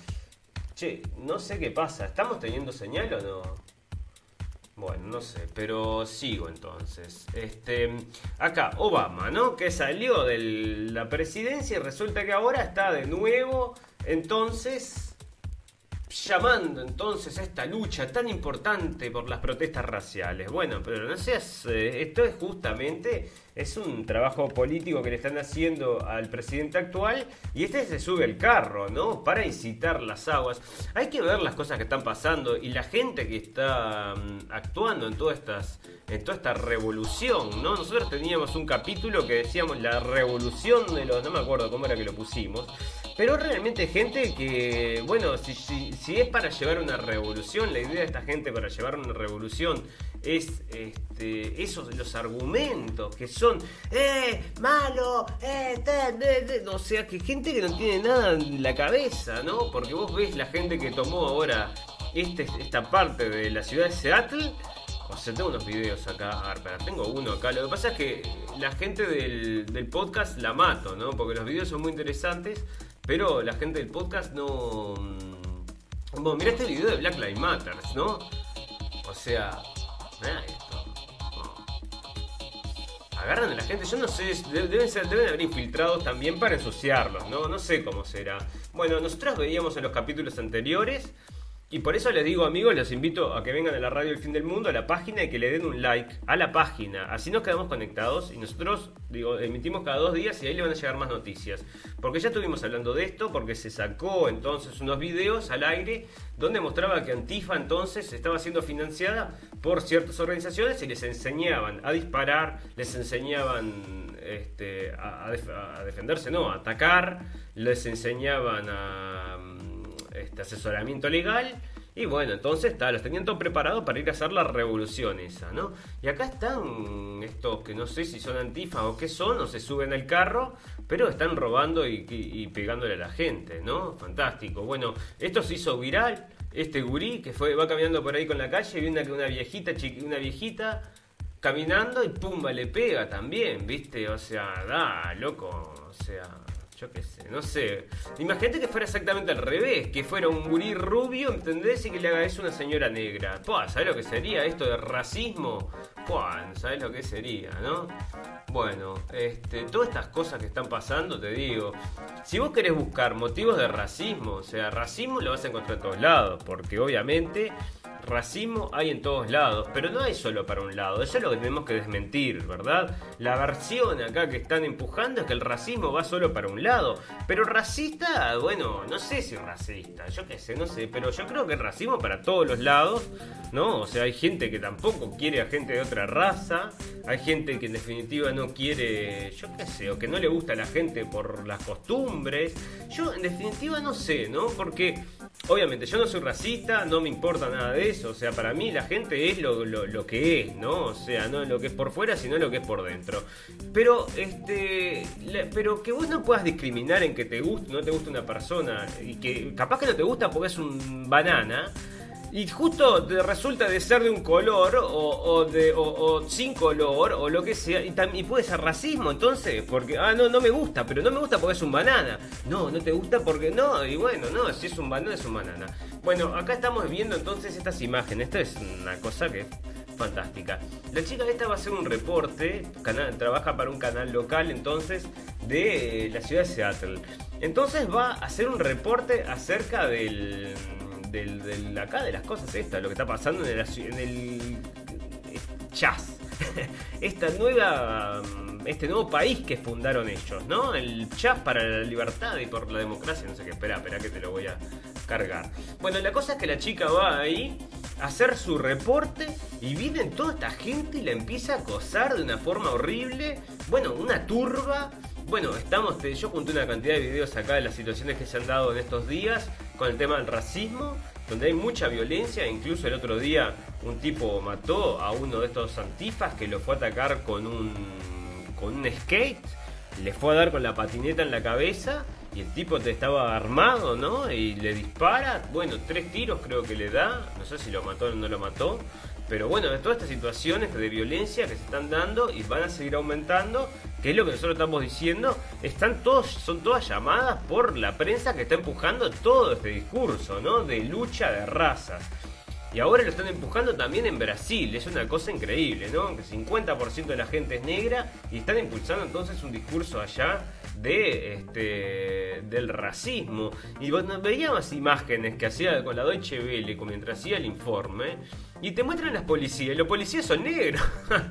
Che, no sé qué pasa. ¿Estamos teniendo señal o no? Bueno, no sé, pero sigo entonces. Este, acá, Obama, ¿no? Que salió de la presidencia y resulta que ahora está de nuevo, entonces, llamando entonces a esta lucha tan importante por las protestas raciales. Bueno, pero no seas, eh, esto es justamente es un trabajo político que le están haciendo al presidente actual y este se sube el carro, ¿no? Para incitar las aguas. Hay que ver las cosas que están pasando y la gente que está mm, actuando en todas estas en toda esta revolución, ¿no? Nosotros teníamos un capítulo que decíamos la revolución de los no me acuerdo cómo era que lo pusimos, pero realmente gente que bueno, si, es para llevar una revolución, la idea de esta gente para llevar una revolución es este, esos los argumentos que son eh malo eh o sea que gente que no tiene nada en la cabeza no porque vos ves la gente que tomó ahora este, esta parte de la ciudad de Seattle o sea, tengo unos videos acá. A tengo uno acá. Lo que pasa es que la gente del, del, podcast la mato, ¿no? Porque los videos son muy interesantes, pero la gente del podcast no. Mm, bueno, mira este video de Black Lives Matter, ¿no? O sea, Agarran a la gente, yo no sé, deben, deben haber infiltrados también para ensuciarlos, ¿no? No sé cómo será. Bueno, nosotros veíamos en los capítulos anteriores y por eso les digo amigos, los invito a que vengan a la radio El Fin del Mundo, a la página y que le den un like a la página. Así nos quedamos conectados y nosotros, digo, emitimos cada dos días y ahí le van a llegar más noticias. Porque ya estuvimos hablando de esto, porque se sacó entonces unos videos al aire donde mostraba que Antifa entonces estaba siendo financiada por ciertas organizaciones y les enseñaban a disparar, les enseñaban este, a, a defenderse, no, a atacar, les enseñaban a este asesoramiento legal. Y bueno, entonces está, los tenían todo preparado para ir a hacer la revolución esa, ¿no? Y acá están estos que no sé si son antifas o qué son, o se suben al carro, pero están robando y, pegándole a la gente, ¿no? Fantástico. Bueno, esto se hizo viral, este gurí que fue, va caminando por ahí con la calle, y una, una viejita, una viejita caminando y pumba, le pega también, ¿viste? O sea, da, loco, o sea, yo sé, no sé. Imagínate que fuera exactamente al revés, que fuera un gurí rubio, ¿entendés? Y que le haga eso a una señora negra. Pua, ¿sabes lo que sería esto de racismo? Pua, ¿sabes lo que sería, no? Bueno, este, todas estas cosas que están pasando, te digo, si vos querés buscar motivos de racismo, o sea, racismo lo vas a encontrar en todos lados, porque obviamente racismo hay en todos lados, pero no hay solo para un lado, eso es lo que tenemos que desmentir, ¿verdad? La versión acá que están empujando es que el racismo va solo para un lado, pero racista, bueno, no sé si racista, yo qué sé, no sé, pero yo creo que el racismo para todos los lados, ¿no? O sea, hay gente que tampoco quiere a gente de otra raza, hay gente que en definitiva no quiere, yo qué sé, o que no le gusta a la gente por las costumbres, yo en definitiva no sé, ¿no? Porque obviamente yo no soy racista, no me importa nada de eso, o sea, para mí la gente es lo, lo, que es, ¿no? O sea, no lo que es por fuera, sino lo que es por dentro. Pero, este, pero que vos no puedas discriminar en que te guste, no te gusta una persona y que capaz que no te gusta porque es un banana y justo resulta de ser de un color o, de, sin color o lo que sea, y, y, puede ser racismo entonces, porque, ah, no, no me gusta, pero no me gusta porque es un banana. No, no te gusta porque no, y bueno, no, si es un banana es un banana. Bueno, acá estamos viendo entonces estas imágenes, esta es una cosa que fantástica. La chica esta va a hacer un reporte, trabaja para un canal local entonces de la ciudad de Seattle. Entonces va a hacer un reporte acerca del del, acá, de las cosas estas, lo que está pasando en el, en el jazz. Esta nueva, este nuevo país que fundaron ellos, ¿no? El jazz para la libertad y por la democracia, no sé qué, espera, espera que te lo voy a cargar. Bueno, la cosa es que la chica va ahí a hacer su reporte y viene toda esta gente y la empieza a acosar de una forma horrible. Bueno, una turba. Bueno, estamos, yo junté una cantidad de videos acá de las situaciones que se han dado en estos días con el tema del racismo donde hay mucha violencia, incluso el otro día un tipo mató a uno de estos antifas que lo fue a atacar con un, con un skate, le fue a dar con la patineta en la cabeza y el tipo te estaba armado, ¿no? Y le dispara, bueno, tres tiros creo que le da, no sé si lo mató o no lo mató, pero bueno, todas estas situaciones de violencia que se están dando y van a seguir aumentando, que es lo que nosotros estamos diciendo, están todos, son todas llamadas por la prensa que está empujando todo este discurso, ¿no? De lucha de razas. Y ahora lo están empujando también en Brasil, es una cosa increíble, ¿no? Que 50% de la gente es negra y están impulsando entonces un discurso allá de este del racismo. Y bueno, veíamos imágenes que hacía con la Deutsche Welle mientras hacía el informe y te muestran las policías, y los policías son negros.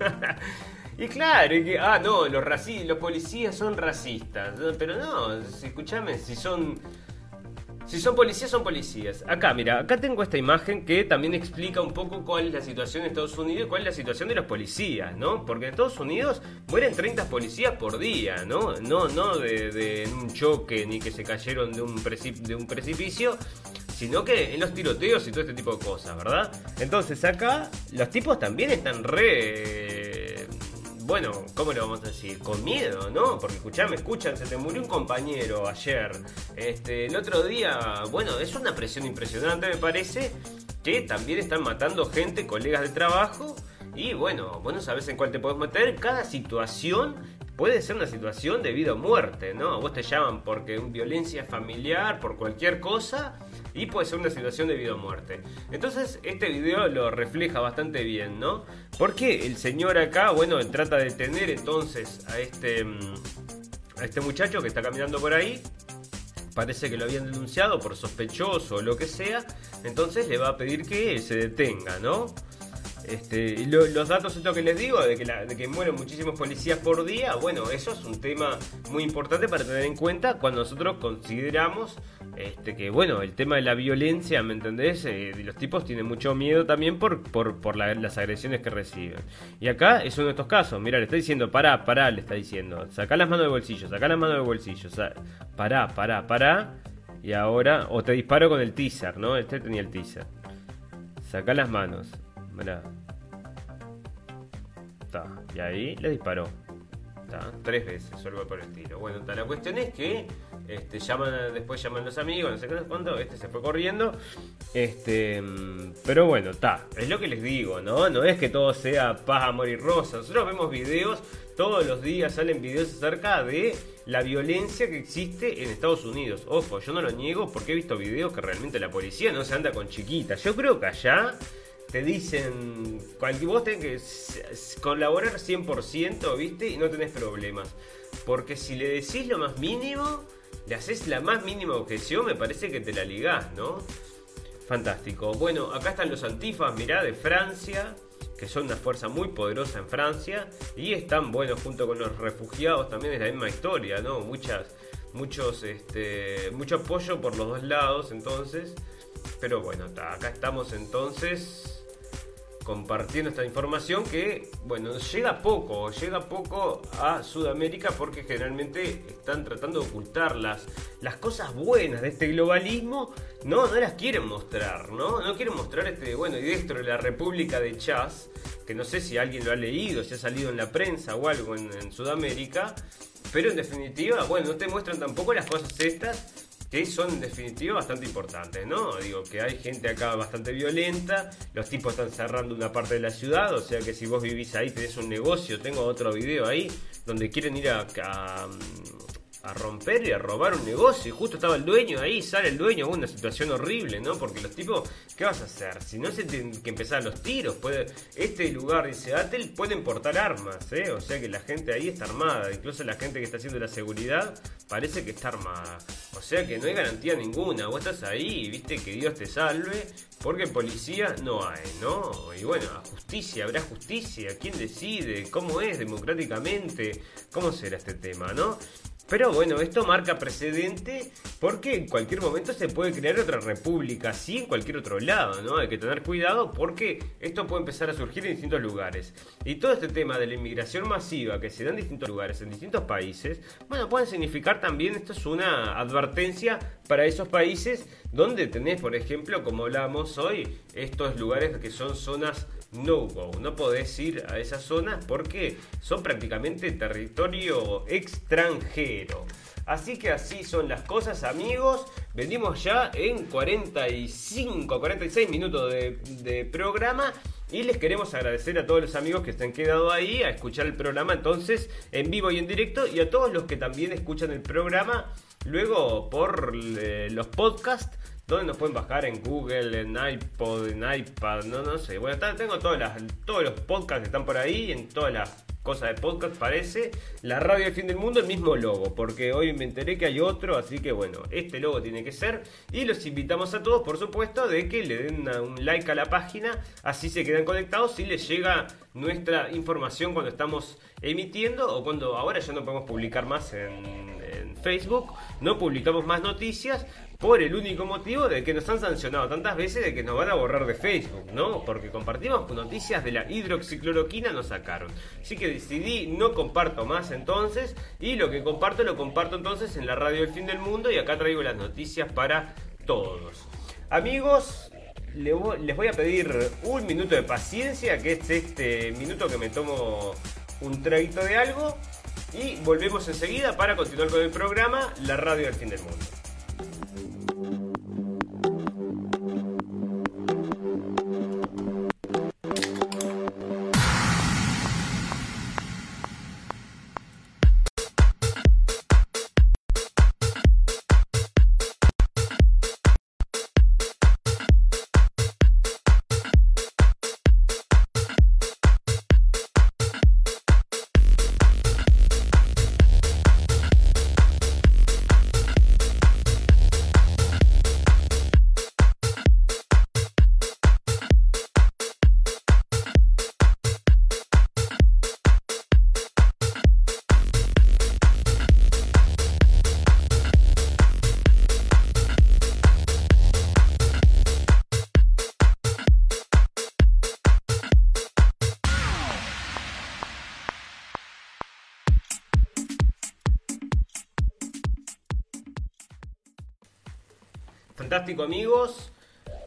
Y claro, ah, no, los, los policías son racistas. Pero no, escúchame, si son si son policías, son policías. Acá, mira, acá tengo esta imagen que también explica un poco cuál es la situación en Estados Unidos y cuál es la situación de los policías, ¿no? Porque en Estados Unidos mueren 30 policías por día, ¿no? No, no de, un choque ni que se cayeron de un, de un precipicio, sino que en los tiroteos y todo este tipo de cosas, ¿verdad? Entonces acá los tipos también están re bueno, ¿cómo lo vamos a decir? Con miedo, ¿no? Porque escuchame, escuchan, se te murió un compañero ayer. Este, el otro día, bueno, es una presión impresionante, me parece, que también están matando gente, colegas de trabajo. Y bueno, vos no sabes en cuál te puedes meter. Cada situación puede ser una situación de vida o muerte, ¿no? Vos te llaman porque violencia familiar, por cualquier cosa y puede ser una situación de vida o muerte. Entonces este video lo refleja bastante bien, ¿no? Porque el señor acá, bueno, trata de detener entonces a este, mm, a este muchacho que está caminando por ahí. Parece que lo habían denunciado por sospechoso o lo que sea. Entonces le va a pedir que se detenga, ¿no? Este, los datos, esto que les digo, de que, mueren muchísimos policías por día, bueno, eso es un tema muy importante para tener en cuenta cuando nosotros consideramos este, que, bueno, el tema de la violencia, ¿me entendés? Eh, los tipos tienen mucho miedo también por, las agresiones que reciben. Y acá es uno de estos casos, mira, le está diciendo, pará, pará, le está diciendo, sacá las manos del bolsillo, sacá las manos del bolsillo, pará, pará, pará, y ahora, o te disparo con el teaser, ¿no? Este tenía el teaser. Sacá las manos. Mirá. Y ahí le disparó. Tres veces, solo por el tiro. Bueno, la cuestión es que este, llaman, después llaman los amigos, no sé cuándo, este se fue corriendo. Este, pero bueno, está. Es lo que les digo, ¿no? No es que todo sea paz, amor y rosa. Nosotros vemos videos, todos los días salen videos acerca de la violencia que existe en Estados Unidos. Ojo, yo no lo niego porque he visto videos que realmente la policía no se anda con chiquitas. Yo creo que allá te dicen, vos tenés que colaborar 100%, ¿viste? Y no tenés problemas. Porque si le decís lo más mínimo, le haces la más mínima objeción, me parece que te la ligás, ¿no? Fantástico. Bueno, acá están los antifas, mirá, de Francia, que son una fuerza muy poderosa en Francia, y están, bueno, junto con los refugiados también es la misma historia, ¿no? Muchas, muchos, este, mucho apoyo por los dos lados, entonces. Pero bueno, acá estamos entonces compartiendo esta información que, bueno, llega poco, llega poco a Sudamérica porque generalmente están tratando de ocultar las, las cosas buenas de este globalismo, no, no las quieren mostrar, ¿no? No quieren mostrar este, bueno, y dentro de la República de Chas, que no sé si alguien lo ha leído, si ha salido en la prensa o algo en, en Sudamérica, pero en definitiva, bueno, no te muestran tampoco las cosas estas que son en definitiva bastante importantes, ¿no? Digo que hay gente acá bastante violenta, los tipos están cerrando una parte de la ciudad, o sea que si vos vivís ahí, tenés un negocio, tengo otro video ahí, donde quieren ir a, a romper y a robar un negocio. Y justo estaba el dueño ahí, sale el dueño, una situación horrible, ¿no? Porque los tipos, ¿qué vas a hacer? Si no se tienen que empezar los tiros, puede, este lugar, dice Atel, pueden portar armas, ¿eh? O sea que la gente ahí está armada, incluso la gente que está haciendo la seguridad parece que está armada. O sea que no hay garantía ninguna, vos estás ahí viste que Dios te salve, porque policía no hay, ¿no? Y bueno, a justicia, habrá justicia, ¿quién decide? ¿Cómo es democráticamente? ¿Cómo será este tema, no? Pero bueno, esto marca precedente porque en cualquier momento se puede crear otra república, así en cualquier otro lado, ¿no? Hay que tener cuidado porque esto puede empezar a surgir en distintos lugares. Y todo este tema de la inmigración masiva que se da en distintos lugares, en distintos países, bueno, puede significar también, esto es una advertencia para esos países donde tenés, por ejemplo, como hablábamos hoy, estos lugares que son zonas no go. No podés ir a esas zonas porque son prácticamente territorio extranjero. Así que así son las cosas, amigos. Venimos ya en 45, 46 minutos de, de programa. Y les queremos agradecer a todos los amigos que se han quedado ahí a escuchar el programa entonces en vivo y en directo y a todos los que también escuchan el programa luego por eh, los podcasts donde nos pueden bajar en Google, en iPod, en iPad, no, no sé. Bueno, tengo todas las, todos los podcasts que están por ahí, en todas las cosas de podcast parece. La radio del fin del mundo, el mismo logo, porque hoy me enteré que hay otro, así que bueno, este logo tiene que ser. Y los invitamos a todos, por supuesto, de que le den un like a la página, así se quedan conectados y les llega nuestra información cuando estamos emitiendo o cuando ahora ya no podemos publicar más en, en Facebook, no publicamos más noticias, por el único motivo de que nos han sancionado tantas veces de que nos van a borrar de Facebook, ¿no? Porque compartimos noticias de la hidroxicloroquina, nos sacaron. Así que decidí no comparto más entonces y lo que comparto lo comparto entonces en la radio del fin del mundo y acá traigo las noticias para todos. Amigos, les voy a pedir un minuto de paciencia, que es este minuto que me tomo un traguito de algo y volvemos enseguida para continuar con el programa La radio del fin del mundo. Amigos.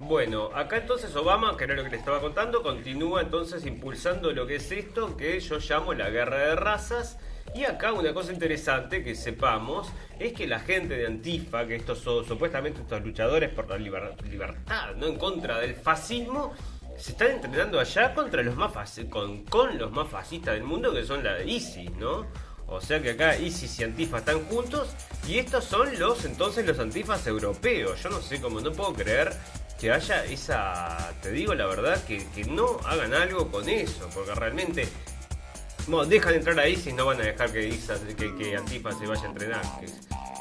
Bueno, acá entonces Obama, que era lo que les estaba contando, continúa entonces impulsando lo que es esto que yo llamo la guerra de razas. Y acá una cosa interesante que sepamos es que la gente de Antifa, que estos son supuestamente estos luchadores por la libertad, no en contra del fascismo, se están entrenando allá contra los más con, con los más fascistas del mundo que son la de ISIS, ¿no? O sea que acá ISIS y Antifa están juntos y estos son los entonces los antifas europeos. Yo no sé cómo, no puedo creer que haya esa, te digo la verdad, que, no hagan algo con eso, porque realmente no, dejan entrar a ISIS, no van a dejar que, que, Antifa se vaya a entrenar.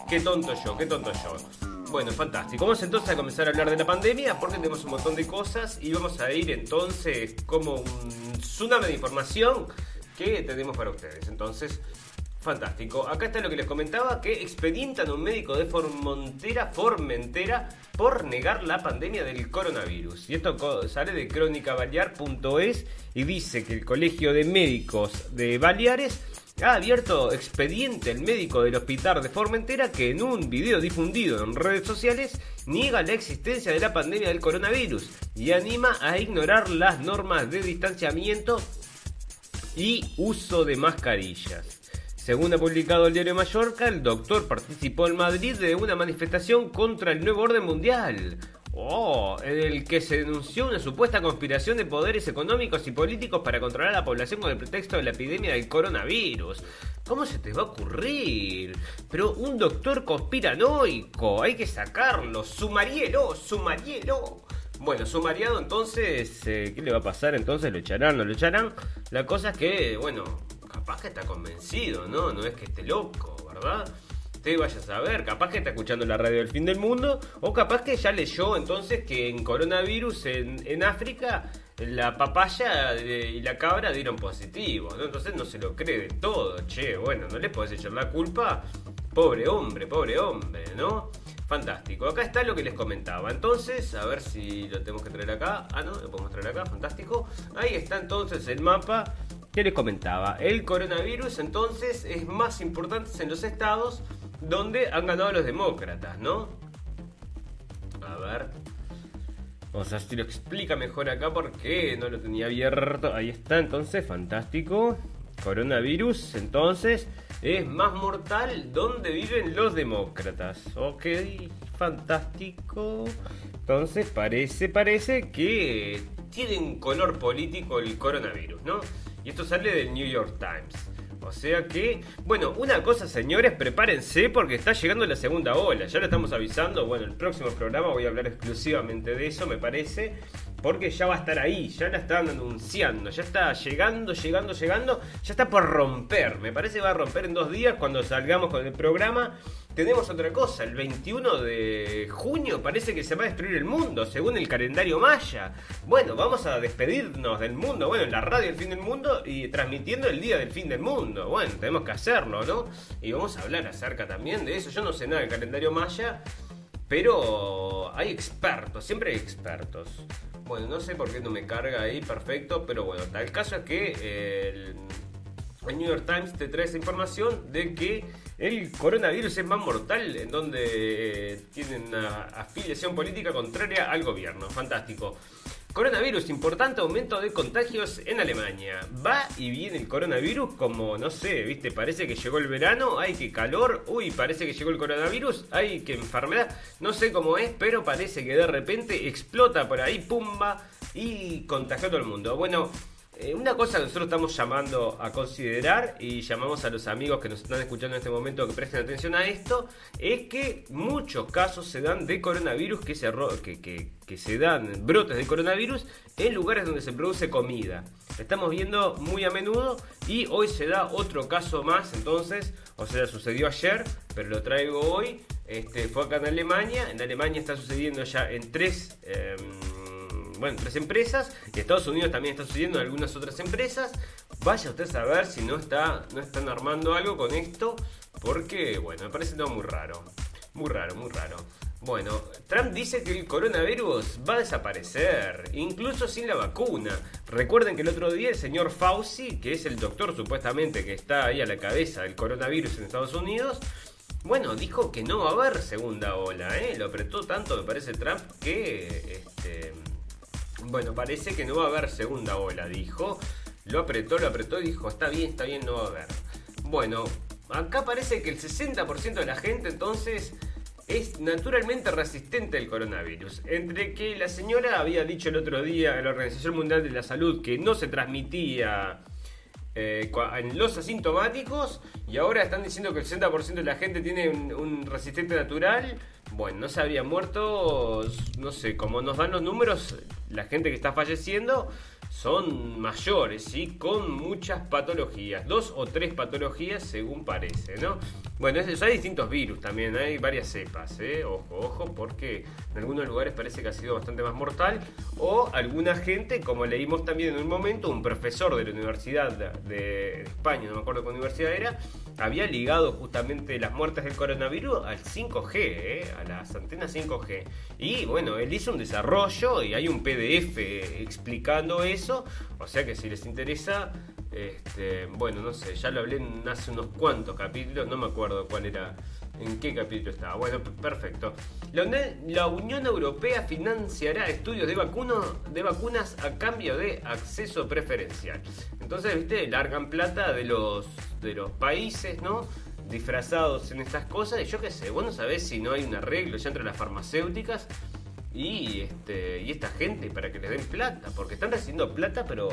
Qué, tonto yo, qué tonto yo. Bueno, fantástico. Vamos entonces a comenzar a hablar de la pandemia porque tenemos un montón de cosas y vamos a ir entonces como un tsunami de información que tenemos para ustedes. Entonces, Fantástico. Acá está lo que les comentaba, que expedientan a un médico de Formentera, Formentera por negar la pandemia del coronavirus. Y esto sale de crónicabalear.es y dice que el Colegio de Médicos de Baleares ha abierto expediente el médico del hospital de Formentera que en un video difundido en redes sociales niega la existencia de la pandemia del coronavirus y anima a ignorar las normas de distanciamiento y uso de mascarillas. Según ha publicado el diario Mallorca, el doctor participó en Madrid de una manifestación contra el nuevo orden mundial. Oh, en el que se denunció una supuesta conspiración de poderes económicos y políticos para controlar a la población con el pretexto de la epidemia del coronavirus. ¿Cómo se te va a ocurrir? Pero un doctor conspiranoico, hay que sacarlo, sumarielo, sumarielo. Bueno, sumariado entonces, eh, ¿qué le va a pasar? Entonces lo echarán, no lo echarán. La cosa es que, bueno, capaz que está convencido, ¿no? No es que esté loco, ¿verdad? Usted vaya a saber, capaz que está escuchando la radio del fin del mundo, o capaz que ya leyó entonces que en coronavirus en, África la papaya y la cabra dieron positivo, ¿no? Entonces no se lo cree de todo, che, bueno, no le podés echar la culpa, pobre hombre, pobre hombre, ¿no? Fantástico, acá está lo que les comentaba. Entonces, a ver si lo tenemos que traer acá. Ah, no, lo podemos traer acá, fantástico. Ahí está entonces el mapa que les comentaba. El coronavirus entonces es más importante en los estados donde han ganado los demócratas, ¿no? A ver. Vamos a ver si lo explica mejor acá porque no lo tenía abierto. Ahí está, entonces, fantástico. Coronavirus, entonces, es más mortal donde viven los demócratas. Ok, fantástico. Entonces, parece, parece que tiene un color político el coronavirus, ¿no? Y esto sale del New York Times. O sea que, bueno, una cosa señores, prepárense porque está llegando la segunda ola. Ya lo estamos avisando. Bueno, el próximo programa voy a hablar exclusivamente de eso, me parece. Porque ya va a estar ahí, ya la están anunciando, ya está llegando, llegando, llegando, ya está por romper. Me parece que va a romper en dos días cuando salgamos con el programa tenemos otra cosa, el 21 de junio parece que se va a destruir el mundo, según el calendario maya. Bueno, vamos a despedirnos del mundo, bueno, en la radio del fin del mundo y transmitiendo el día del fin del mundo. Bueno, tenemos que hacerlo, ¿no? Y vamos a hablar acerca también de eso. Yo no sé nada del calendario maya, pero hay expertos, siempre hay expertos. Bueno, no sé por qué no me carga ahí, perfecto, pero bueno, el caso es que el, el New York Times te trae esa información de que el coronavirus es más mortal en donde tienen una afiliación política contraria al gobierno. Fantástico. Coronavirus, importante aumento de contagios en Alemania. Va y viene el coronavirus como, no sé, viste, parece que llegó el verano, hay que calor, uy, parece que llegó el coronavirus, hay que enfermedad, no sé cómo es, pero parece que de repente explota por ahí, pumba, y contagió a todo el mundo. Bueno, eh, una cosa que nosotros estamos llamando a considerar y llamamos a los amigos que nos están escuchando en este momento que presten atención a esto, es que muchos casos se dan de coronavirus que se, que, se dan brotes de coronavirus en lugares donde se produce comida. Estamos viendo muy a menudo y hoy se da otro caso más, entonces, o sea, sucedió ayer, pero lo traigo hoy. Este, fue acá en Alemania, en Alemania está sucediendo ya en tres... Em, bueno, tres empresas, y Estados Unidos también está sucediendo en algunas otras empresas. Vaya usted a saber si no, está, no están armando algo con esto, porque, bueno, me parece todo muy raro. Muy raro, muy raro. Bueno, Trump dice que el coronavirus va a desaparecer, incluso sin la vacuna. Recuerden que el otro día el señor Fauci, que es el doctor supuestamente que está ahí a la cabeza del coronavirus en Estados Unidos, bueno, dijo que no va a haber segunda ola, ¿eh? Lo apretó tanto, me parece Trump, que este, bueno, parece que no va a haber segunda ola, dijo. Lo apretó, lo apretó y dijo, está bien, está bien, no va a haber. Bueno, acá parece que el 60% de la gente entonces es naturalmente resistente al coronavirus. Entre que la señora había dicho el otro día en la Organización Mundial de la Salud que no se transmitía eh, en los asintomáticos y ahora están diciendo que el 60% de la gente tiene un resistente natural. Bueno, no se habría muerto, no sé, como nos dan los números, la gente que está falleciendo son mayores y con muchas patologías, dos o tres patologías según parece, ¿no? Bueno, hay distintos virus también, hay varias cepas, ¿eh? ojo, ojo, porque en algunos lugares parece que ha sido bastante más mortal, o alguna gente, como leímos también en un momento, un profesor de la Universidad de, España, no me acuerdo qué universidad era, había ligado justamente las muertes del coronavirus al 5G, ¿eh? a las antenas 5G. Y bueno, él hizo un desarrollo y hay un PDF explicando eso, o sea que si les interesa, este, bueno, no sé, ya lo hablé hace unos cuantos capítulos, no me acuerdo cuál era, en qué capítulo estaba. Bueno, perfecto. La, Unión Europea financiará estudios de, de vacunas a cambio de acceso preferencial. Entonces, viste, largan plata de los, de los países, ¿no? disfrazados en estas cosas y yo qué sé, vos no sabés si no hay un arreglo ya entre las farmacéuticas y este y esta gente para que les den plata, porque están recibiendo plata pero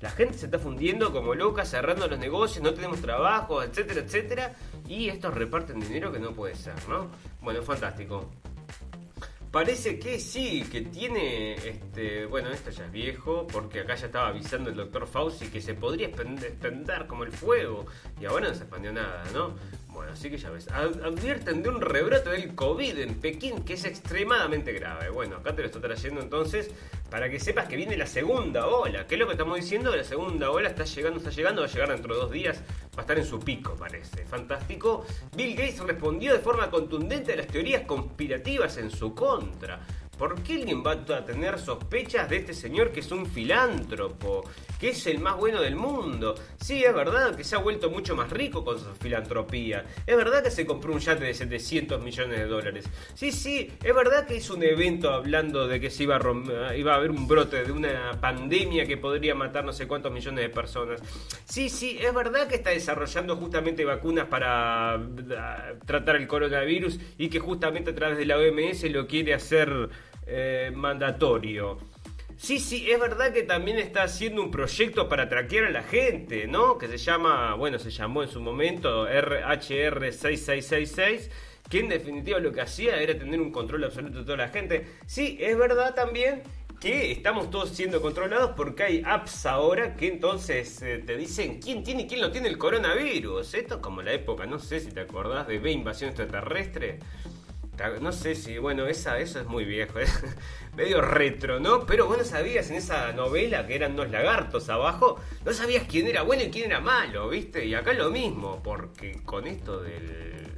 La gente se está fundiendo como loca, cerrando los negocios, no tenemos trabajo, etcétera, etcétera. Y estos reparten dinero que no puede ser, ¿no? Bueno, fantástico. Parece que sí, que tiene, este, bueno, esto ya es viejo, porque acá ya estaba avisando el doctor Fauci que se podría extender como el fuego, y ahora no se expandió nada, ¿no? Bueno, así que ya ves. Advierten de un rebrote del COVID en Pekín que es extremadamente grave. Bueno, acá te lo estoy trayendo entonces para que sepas que viene la segunda ola. ¿Qué es lo que estamos diciendo? La segunda ola está llegando, está llegando, va a llegar dentro de dos días. Va a estar en su pico, parece. Fantástico. Bill Gates respondió de forma contundente a las teorías conspirativas en su contra. ¿Por qué alguien va a tener sospechas de este señor que es un filántropo? Que es el más bueno del mundo. Sí, es verdad que se ha vuelto mucho más rico con su filantropía. Es verdad que se compró un yate de 700 millones de dólares. Sí, sí, es verdad que hizo un evento hablando de que se iba a, haber un brote de una pandemia que podría matar no sé cuántos millones de personas. Sí, sí, es verdad que está desarrollando justamente vacunas para ah, tratar el coronavirus y que justamente a través de la OMS lo quiere hacer eh, mandatorio. Sí, sí, es verdad que también está haciendo un proyecto para traquear a la gente, ¿no? Que se llama, bueno, se llamó en su momento RHR6666, que en definitiva lo que hacía era tener un control absoluto de toda la gente. Sí, es verdad también que estamos todos siendo controlados porque hay apps ahora que entonces eh, te dicen quién tiene y quién no tiene el coronavirus. Esto es como la época, no sé si te acordás de B Invasión Extraterrestre. No sé si, bueno, esa, eso es muy viejo, es medio retro, ¿no? Pero bueno, sabías en esa novela que eran dos lagartos abajo, no sabías quién era bueno y quién era malo, ¿viste? Y acá lo mismo, porque con esto del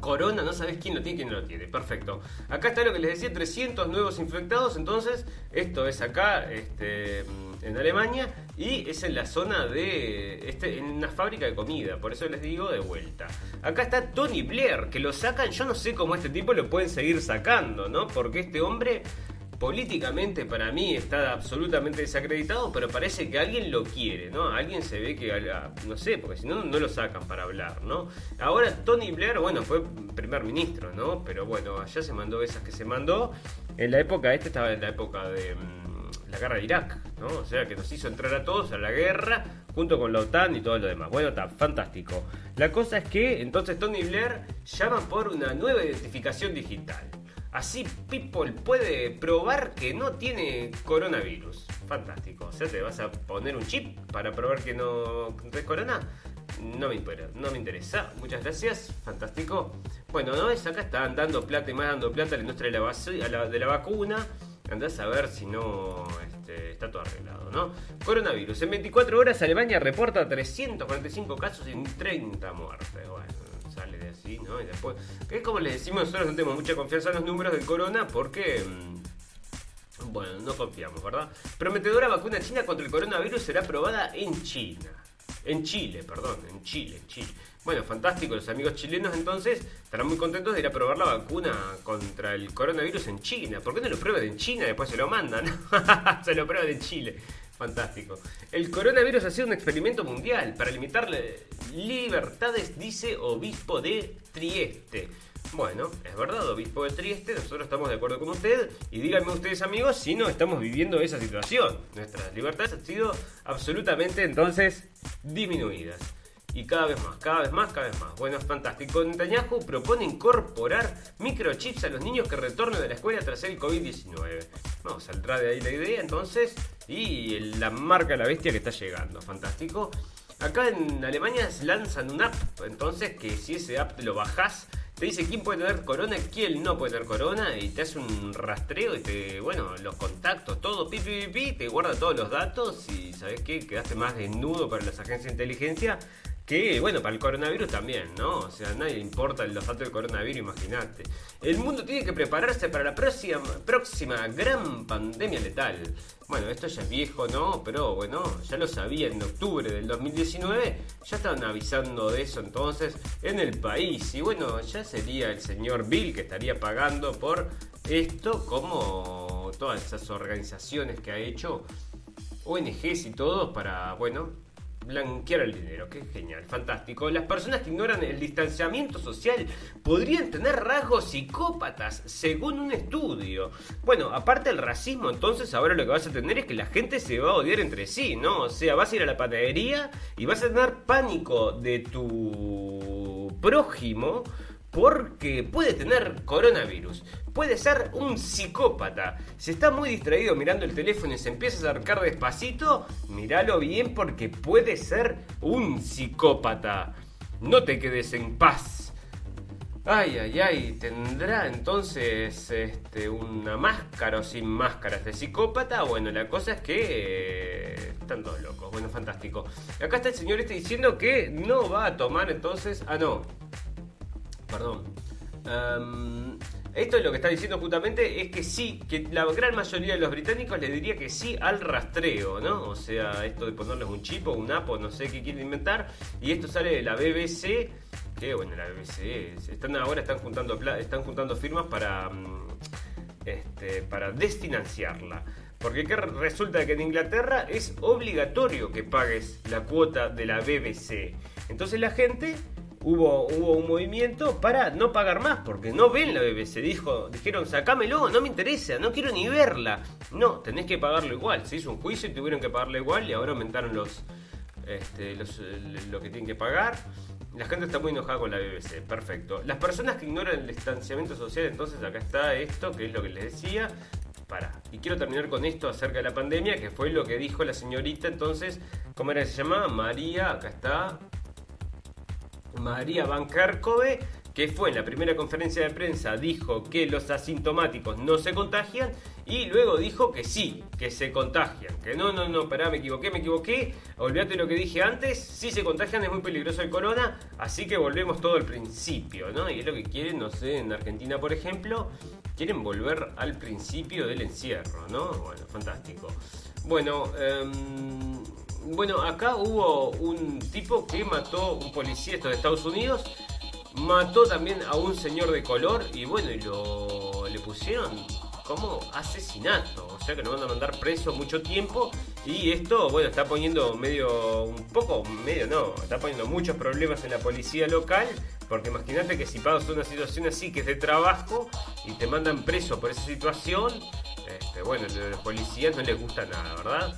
corona no sabes quién lo tiene y quién no lo tiene. Perfecto. Acá está lo que les decía, 300 nuevos infectados, entonces esto es acá, este en Alemania y es en la zona de este, en una fábrica de comida, por eso les digo de vuelta. Acá está Tony Blair, que lo sacan, yo no sé cómo este tipo lo pueden seguir sacando, ¿no? Porque este hombre políticamente para mí está absolutamente desacreditado, pero parece que alguien lo quiere, ¿no? Alguien se ve que, no sé, porque si no, no lo sacan para hablar, ¿no? Ahora Tony Blair, bueno, fue primer ministro, ¿no? Pero bueno, allá se mandó esas que se mandó. En la época, este estaba en la época de mm, la guerra de Irak, ¿no? O sea, que nos hizo entrar a todos a la guerra junto con la OTAN y todo lo demás. Bueno, está fantástico. La cosa es que entonces Tony Blair llama por una nueva identificación digital. Así People puede probar que no tiene coronavirus. Fantástico. O sea, te vas a poner un chip para probar que no es corona. No me, interesa. Muchas gracias. Fantástico. Bueno, no es acá están dando plata y más dando plata a la industria de la, de la vacuna. Andás a ver si no este, está todo arreglado, ¿no? Coronavirus. En 24 horas Alemania reporta 345 casos y 30 muertes. Bueno, sale de así, ¿no? Y después... Es como les decimos, nosotros no tenemos mucha confianza en los números del corona porque... Mm, bueno, no confiamos, ¿verdad? Prometedora vacuna china contra el coronavirus será aprobada en China. En Chile, perdón, en Chile, en Chile. Bueno, fantástico, los amigos chilenos entonces estarán muy contentos de ir a probar la vacuna contra el coronavirus en China. ¿Por qué no lo prueban en China después se lo mandan? se lo prueban en Chile. Fantástico. El coronavirus ha sido un experimento mundial para limitar libertades, dice obispo de Trieste. Bueno, es verdad, obispo de Trieste, nosotros estamos de acuerdo con usted y díganme ustedes amigos si no estamos viviendo esa situación. Nuestras libertades han sido absolutamente entonces disminuidas. Y cada vez más, cada vez más, cada vez más. Bueno, es fantástico. Netanyahu propone incorporar microchips a los niños que retornen de la escuela tras el COVID-19. Vamos, saldrá de ahí la idea entonces. Y la marca la bestia que está llegando. Fantástico. Acá en Alemania lanzan una app, entonces que si ese app lo bajás, te dice quién puede tener corona, quién no puede tener corona, y te hace un rastreo y te, bueno, los contactos, todo, pi, pi, pi, te guarda todos los datos y sabes qué, quedaste más desnudo para las agencias de inteligencia que, bueno, para el coronavirus también, ¿no? O sea, nadie importa los datos del coronavirus, imagínate. El mundo tiene que prepararse para la próxima, próxima gran pandemia letal. Bueno, esto ya es viejo, ¿no? Pero bueno, ya lo sabía en octubre del 2019, ya estaban avisando de eso entonces en el país. Y bueno, ya sería el señor Bill que estaría pagando por esto, como todas esas organizaciones que ha hecho, ONGs y todo, para, bueno, blanquear el dinero. Qué genial, fantástico. Las personas que ignoran el distanciamiento social podrían tener rasgos psicópatas, según un estudio. Bueno, aparte del racismo, entonces ahora lo que vas a tener es que la gente se va a odiar entre sí, ¿no? O sea, vas a ir a la panadería y vas a tener pánico de tu prójimo porque puede tener coronavirus, puede ser un psicópata. Si está muy distraído mirando el teléfono y se empieza a acercar despacito, míralo bien porque puede ser un psicópata. No te quedes en paz. Ay, ay, ay, tendrá entonces este, una máscara o sin máscara este psicópata. Bueno, la cosa es que eh, están todos locos. Bueno, fantástico. Acá está el señor este diciendo que no va a tomar entonces. Ah, no, perdón. Em, esto es lo que está diciendo justamente es que sí, que la gran mayoría de los británicos le diría que sí al rastreo, ¿no? O sea, esto de ponerles un chip o un app o no sé qué quieren inventar. Y esto sale de la BBC, que bueno, la BBC, están ahora están juntando, están juntando firmas para, mm, este, para desfinanciarla. Porque resulta que en Inglaterra es obligatorio que pagues la cuota de la BBC. Entonces la gente hubo, hubo un movimiento para no pagar más, porque no ven la BBC. Dijo, dijeron, sacámelo, no me interesa, no quiero ni verla. No, tenés que pagarlo igual. Se hizo un juicio y tuvieron que pagarlo igual y ahora aumentaron los, este, lo que tienen que pagar. La gente está muy enojada con la BBC, perfecto. Las personas que ignoran el distanciamiento social, entonces acá está esto, que es lo que les decía. Para. Y quiero terminar con esto acerca de la pandemia, que fue lo que dijo la señorita entonces, ¿cómo era que se llama? María, acá está, María Van Kerkhove, que fue en la primera conferencia de prensa, dijo que los asintomáticos no se contagian y luego dijo que sí, que se contagian. Que no, no, no, pará, me equivoqué, me equivoqué. Olvídate lo que dije antes, si se contagian es muy peligroso el corona, así que volvemos todo al principio, ¿no? Y es lo que quieren, no sé, en Argentina, por ejemplo, quieren volver al principio del encierro, ¿no? Bueno, fantástico. Bueno, eh, bueno, acá hubo un tipo que mató, un policía de Estados Unidos, mató también a un señor de color y bueno, y lo le pusieron como asesinato, o sea que lo van a mandar preso mucho tiempo y esto, bueno, está poniendo medio, un poco, medio no, está poniendo muchos problemas en la policía local, porque imagínate que si pasas una situación así que es de trabajo y te mandan preso por esa situación, este, bueno, a los policías no les gusta nada, ¿verdad?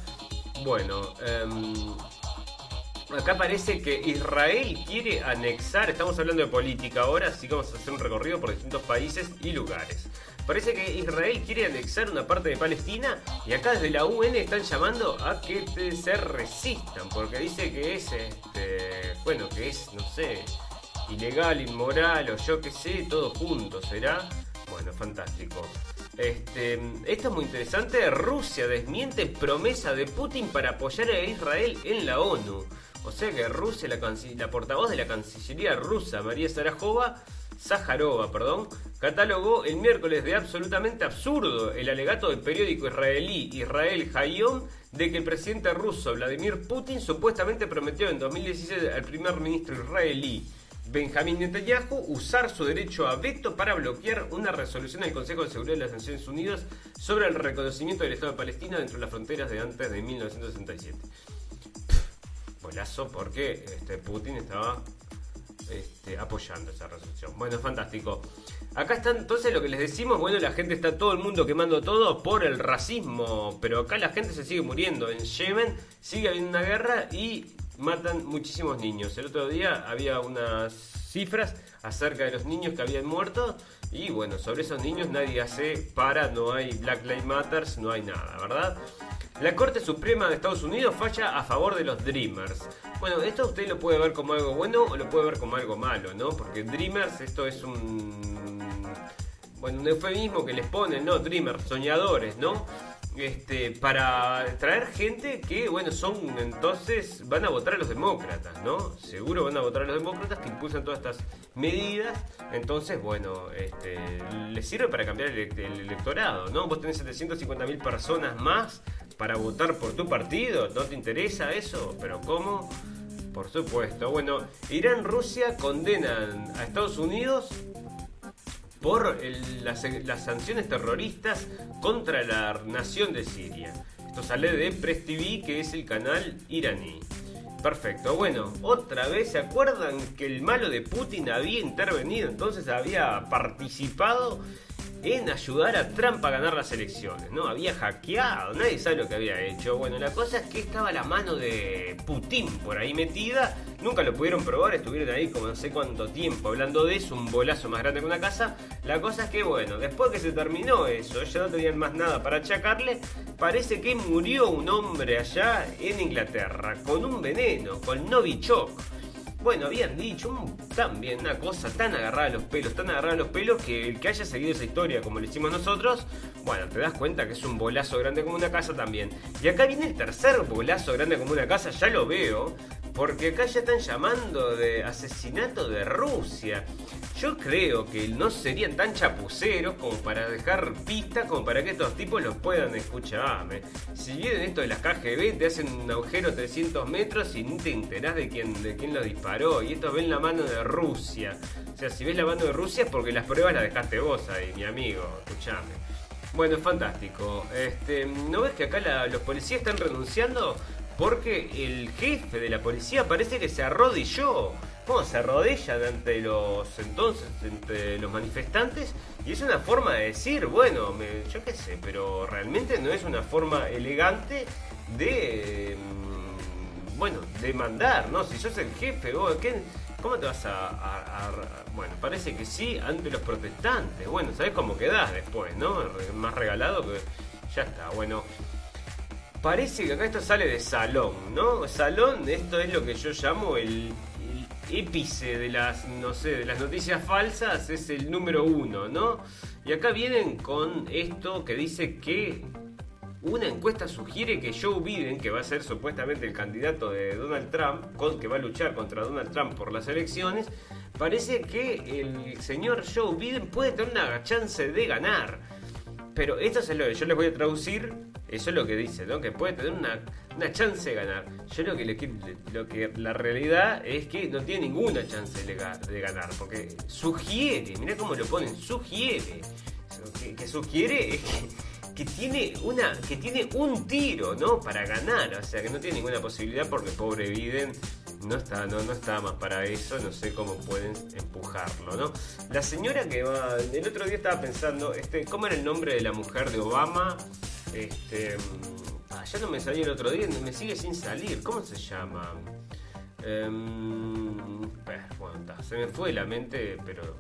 Bueno, em, acá parece que Israel quiere anexar, estamos hablando de política ahora, así que vamos a hacer un recorrido por distintos países y lugares. Parece que Israel quiere anexar una parte de Palestina y acá desde la UN están llamando a que se resistan, porque dice que es, este, bueno, que es, no sé, ilegal, inmoral o yo qué sé, todo junto, ¿será? Bueno, fantástico. Esto es muy interesante. Rusia desmiente promesa de Putin para apoyar a Israel en la ONU. O sea que Rusia, la, portavoz de la Cancillería rusa, María Sarajova, Zaharova, perdón, catalogó el miércoles de absolutamente absurdo el alegato del periódico israelí Israel Hayom de que el presidente ruso Vladimir Putin supuestamente prometió en 2016 al primer ministro israelí Benjamín Netanyahu usar su derecho a veto para bloquear una resolución del Consejo de Seguridad de las Naciones Unidas sobre el reconocimiento del Estado de Palestina dentro de las fronteras de antes de 1967. Bolazo porque este, Putin estaba este, apoyando esa resolución. Bueno, fantástico. Acá está entonces lo que les decimos, bueno, la gente está todo el mundo quemando todo por el racismo, pero acá la gente se sigue muriendo. En Yemen sigue habiendo una guerra y matan muchísimos niños. El otro día había unas cifras acerca de los niños que habían muerto y bueno, sobre esos niños nadie hace para, no hay Black Lives Matter, no hay nada, ¿verdad? La Corte Suprema de Estados Unidos falla a favor de los Dreamers. Bueno, esto usted lo puede ver como algo bueno o lo puede ver como algo malo, ¿no? Porque Dreamers, esto es un... Bueno, un eufemismo que les ponen, ¿no? Dreamers, soñadores, ¿no? Este, para traer gente que, bueno, son entonces, van a votar a los demócratas, ¿no? Seguro van a votar a los demócratas que impulsan todas estas medidas. Entonces, bueno, este, les sirve para cambiar el, electorado, ¿no? Vos tenés 750 mil personas más para votar por tu partido, ¿no te interesa eso? ¿Pero cómo? Por supuesto. Bueno, Irán, Rusia condenan a Estados Unidos por las, sanciones terroristas contra la nación de Siria. Esto sale de Press TV, que es el canal iraní. Perfecto. Bueno, otra vez, ¿se acuerdan que el malo de Putin había intervenido? Entonces había participado en ayudar a Trump a ganar las elecciones, ¿no? Había hackeado, nadie sabe lo que había hecho. Bueno, la cosa es que estaba la mano de Putin por ahí metida, nunca lo pudieron probar, estuvieron ahí como no sé cuánto tiempo hablando de eso, un bolazo más grande que una casa. La cosa es que, bueno, después que se terminó eso, ya no tenían más nada para achacarle, parece que murió un hombre allá en Inglaterra con un veneno, con Novichok. Bueno, habían dicho también una cosa tan agarrada a los pelos, tan agarrada a los pelos que el que haya seguido esa historia como lo hicimos nosotros, bueno, te das cuenta que es un bolazo grande como una casa también. Y acá viene el tercer bolazo grande como una casa, ya lo veo, porque acá ya están llamando de asesinato de Rusia. Yo creo que no serían tan chapuceros como para dejar pistas como para que estos tipos los puedan escucharme. Si vienen esto de las KGB, te hacen un agujero 300 metros y ni te enterás de quién, de quién lo disparó. Y estos ven la mano de Rusia. O sea, si ves la mano de Rusia es porque las pruebas las dejaste vos ahí, mi amigo. Escuchame. Bueno, fantástico. Este, ¿No ves que acá los policías están renunciando? Porque el jefe de la policía parece que se arrodilló se arrodillan ante los entonces, entre los manifestantes y es una forma de decir, bueno, yo qué sé, pero realmente no es una forma elegante de, mm, bueno, de mandar, ¿no? Si sos el jefe, vos, ¿cómo te vas a, Bueno, parece que sí, ante los protestantes. Bueno, ¿sabés cómo quedás después, no? Más regalado que... Ya está, bueno. Parece que acá esto sale de salón, ¿no? Salón, esto es lo que yo llamo el épice de las, no sé, de las noticias falsas es el número uno, ¿no? Y acá vienen con esto que dice que una encuesta sugiere que Joe Biden, que va a ser supuestamente el candidato de Donald Trump, con, que va a luchar contra Donald Trump por las elecciones, parece que el señor Joe Biden puede tener una chance de ganar. Pero esto es lo que yo les voy a traducir, eso es lo que dice, ¿no? Que puede tener una una chance de ganar. Yo lo que, le, lo que la realidad es que no tiene ninguna chance de, ganar, porque sugiere, mira cómo lo ponen, sugiere. Que, sugiere es que, tiene una que tiene un tiro, ¿no? Para ganar, o sea, que no tiene ninguna posibilidad porque pobre Biden no está, no, no está más para eso, no sé cómo pueden empujarlo, ¿no? La señora que va, el otro día estaba pensando, este, ¿cómo era el nombre de la mujer de Obama? Este, Ah, ya no me salió el otro día, me sigue sin salir. ¿Cómo se llama? Bueno, se me fue la mente, pero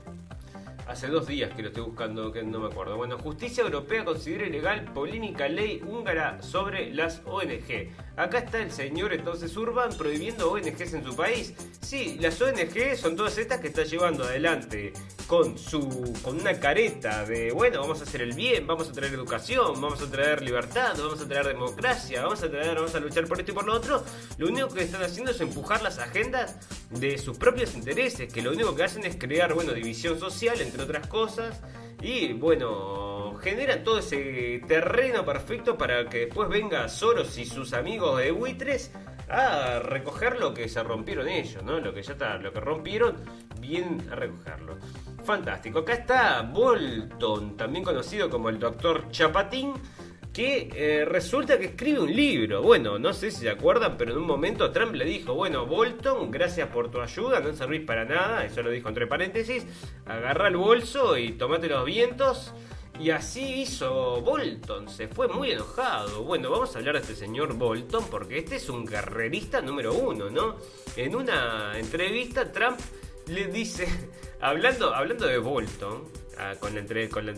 Hace dos días que lo estoy buscando, que no me acuerdo. Bueno, Justicia Europea considera ilegal polémica ley húngara sobre las ONG. Acá está el señor entonces Urban prohibiendo ONGs en su país. Sí, las ONG son todas estas que está llevando adelante con su con una careta de, bueno, vamos a hacer el bien, vamos a traer educación, vamos a traer libertad, vamos a traer democracia, vamos a traer, vamos a luchar por esto y por lo otro. Lo único que están haciendo es empujar las agendas de sus propios intereses, que lo único que hacen es crear, bueno, división social entre otras cosas. Y bueno, generan todo ese terreno perfecto para que después venga Soros y sus amigos de buitres a recoger lo que se rompieron ellos, ¿no? Lo que ya está, lo que rompieron, bien a recogerlo. Fantástico. Acá está Bolton, también conocido como el Doctor Chapatín que eh, resulta que escribe un libro. Bueno, no sé si se acuerdan, pero en un momento Trump le dijo, bueno, Bolton, gracias por tu ayuda, no servís para nada, eso lo dijo entre paréntesis, agarra el bolso y tomate los vientos. Y así hizo Bolton, se fue muy enojado. Bueno, vamos a hablar de este señor Bolton porque este es un carrerista número uno, ¿no? En una entrevista Trump le dice, hablando, hablando de Bolton, con, la con, la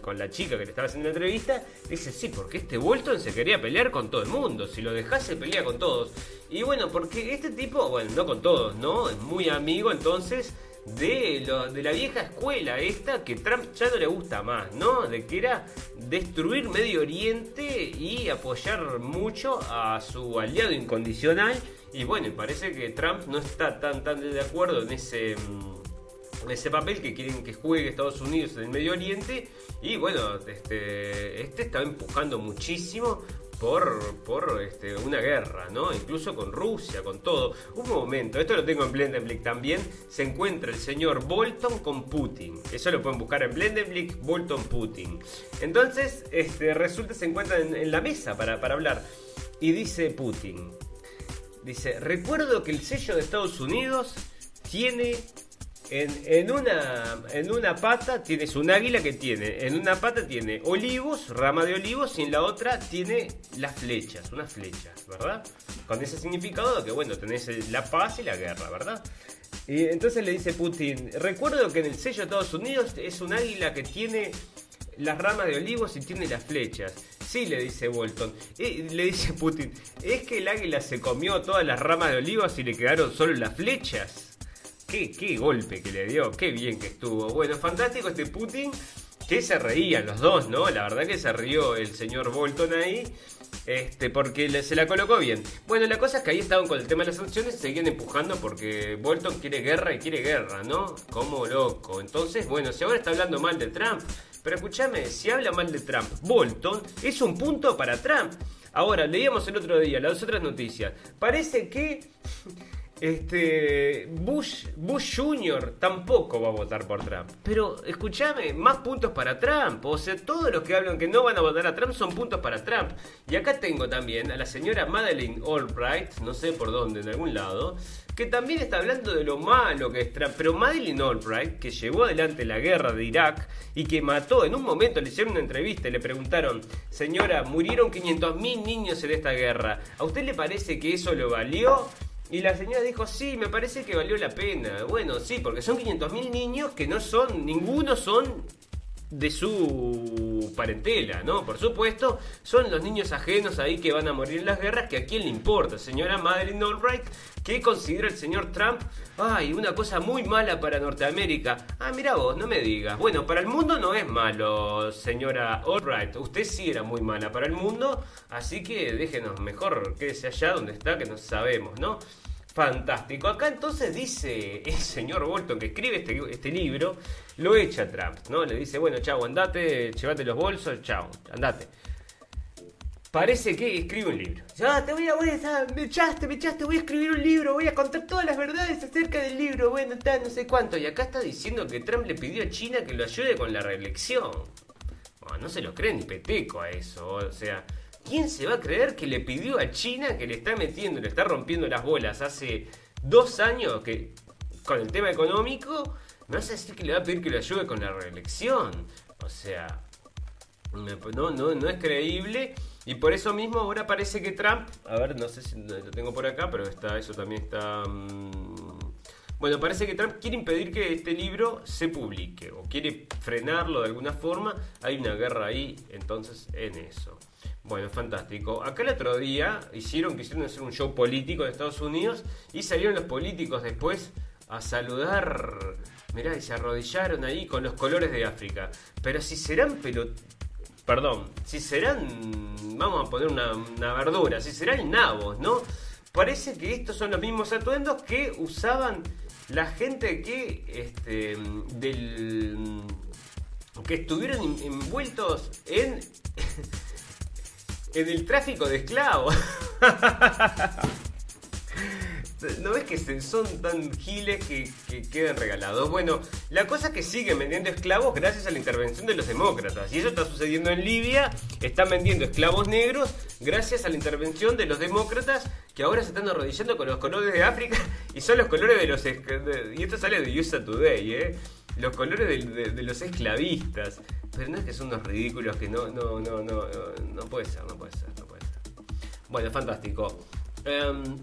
con la chica que le estaba haciendo la entrevista, dice, sí, porque este Bolton se quería pelear con todo el mundo, si lo dejase pelea con todos. Y bueno, porque este tipo, bueno, no con todos, ¿no? Es muy amigo entonces de, lo, de la vieja escuela esta que Trump ya no le gusta más, ¿no? De que era destruir Medio Oriente y apoyar mucho a su aliado incondicional. Y bueno, parece que Trump no está tan, tan de acuerdo en ese mm, ese papel que quieren que juegue Estados Unidos en el Medio Oriente. Y bueno, este, este está empujando muchísimo por, por este, una guerra, ¿no? Incluso con Rusia, con todo. Un momento, esto lo tengo en Blendenblick también, se encuentra el señor Bolton con Putin. Eso lo pueden buscar en Blendenblick, Bolton Putin. Entonces, este, resulta se encuentran en, la mesa para, para hablar. Y dice Putin, Dice, recuerdo que el sello de Estados Unidos tiene en, una, en una pata tienes un águila que tiene, en una pata tiene olivos, rama de olivos, y en la otra tiene las flechas, unas flechas, ¿verdad? Con ese significado que, bueno, tenés la paz y la guerra, ¿verdad? Y entonces le dice Putin, recuerdo que en el sello de Estados Unidos es un águila que tiene las ramas de olivos y tiene las flechas. Sí, le dice Bolton. Y le dice Putin, ¿es que el águila se comió todas las ramas de olivos y le quedaron solo las flechas? ¿Qué, golpe que le dio, qué bien que estuvo. Bueno, fantástico este Putin, que se reían los dos, ¿no? La verdad que se rió el señor Bolton ahí. Este, porque se la colocó bien. Bueno, la cosa es que ahí estaban con el tema de las sanciones, seguían empujando porque Bolton quiere guerra y quiere guerra, ¿no? Como loco. Entonces, bueno, si ahora está hablando mal de Trump, pero escúchame, si habla mal de Trump, Bolton es un punto para Trump. Ahora, leíamos el otro día las otras noticias. Parece que este Bush, Bush Jr. tampoco va a votar por Trump. Pero escúchame, más puntos para Trump. O sea, todos los que hablan que no van a votar a Trump son puntos para Trump. Y acá tengo también a la señora Madeleine Albright, no sé por dónde, en algún lado, que también está hablando de lo malo que es Trump. Pero Madeleine Albright, que llevó adelante la guerra de Irak y que mató, en un momento le hicieron una entrevista y le preguntaron, señora, murieron 500.000 niños en esta guerra. ¿A usted le parece que eso lo valió? Y la señora dijo, sí, me parece que valió la pena. Bueno, sí, porque son 500.000 niños que no son, ninguno son de su parentela, ¿no? Por supuesto, son los niños ajenos ahí que van a morir en las guerras, que a quién le importa, señora Madeleine Albright, que considera el señor Trump, ay, una cosa muy mala para Norteamérica. Ah, mira vos, no me digas. Bueno, para el mundo no es malo, señora Albright, usted sí era muy mala para el mundo, así que déjenos mejor quédese allá donde está, que no sabemos, ¿no? Fantástico. Acá entonces dice el señor Bolton que escribe este, este libro, lo echa Trump, ¿no? Le dice, bueno, chao, andate, llévate los bolsos, chao, andate. Parece que escribe un libro. Ya, te voy a, voy a, me echaste, me echaste, voy a escribir un libro, voy a contar todas las verdades acerca del libro, bueno, está, no sé cuánto. Y acá está diciendo que Trump le pidió a China que lo ayude con la reelección. Bueno, no se lo cree ni peteco a eso, o sea... ¿Quién se va a creer que le pidió a China que le está metiendo, le está rompiendo las bolas hace dos años que con el tema económico? ¿Me vas a decir que le va a pedir que le ayude con la reelección? O sea, no, es creíble. Y por eso mismo ahora parece que Trump, a ver, no sé si lo tengo por acá, pero está, eso también está... Mm, bueno, parece que Trump quiere impedir que este libro se publique o quiere frenarlo de alguna forma. Hay una guerra ahí, entonces, en eso. Bueno, fantástico. Acá el otro día hicieron, quisieron hacer un show político de Estados Unidos y salieron los políticos después a saludar. Mirá, y se arrodillaron ahí con los colores de África. Pero si serán pelot... Perdón, si serán, vamos a poner una, verdura, si serán nabos, ¿no? Parece que estos son los mismos atuendos que usaban la gente que, este, del, que estuvieron envueltos en en el tráfico de esclavos. ¿No ves que son tan giles que, quedan regalados? Bueno, la cosa es que siguen vendiendo esclavos gracias a la intervención de los demócratas. Y eso está sucediendo en Libia. Están vendiendo esclavos negros gracias a la intervención de los demócratas que ahora se están arrodillando con los colores de África. Y son los colores de los... Y esto sale de USA Today, ¿eh? Los colores de los esclavistas. Pero no es que son unos ridículos que no, no, no, no, no puede ser, no puede ser, no puede ser. Bueno, fantástico. Em,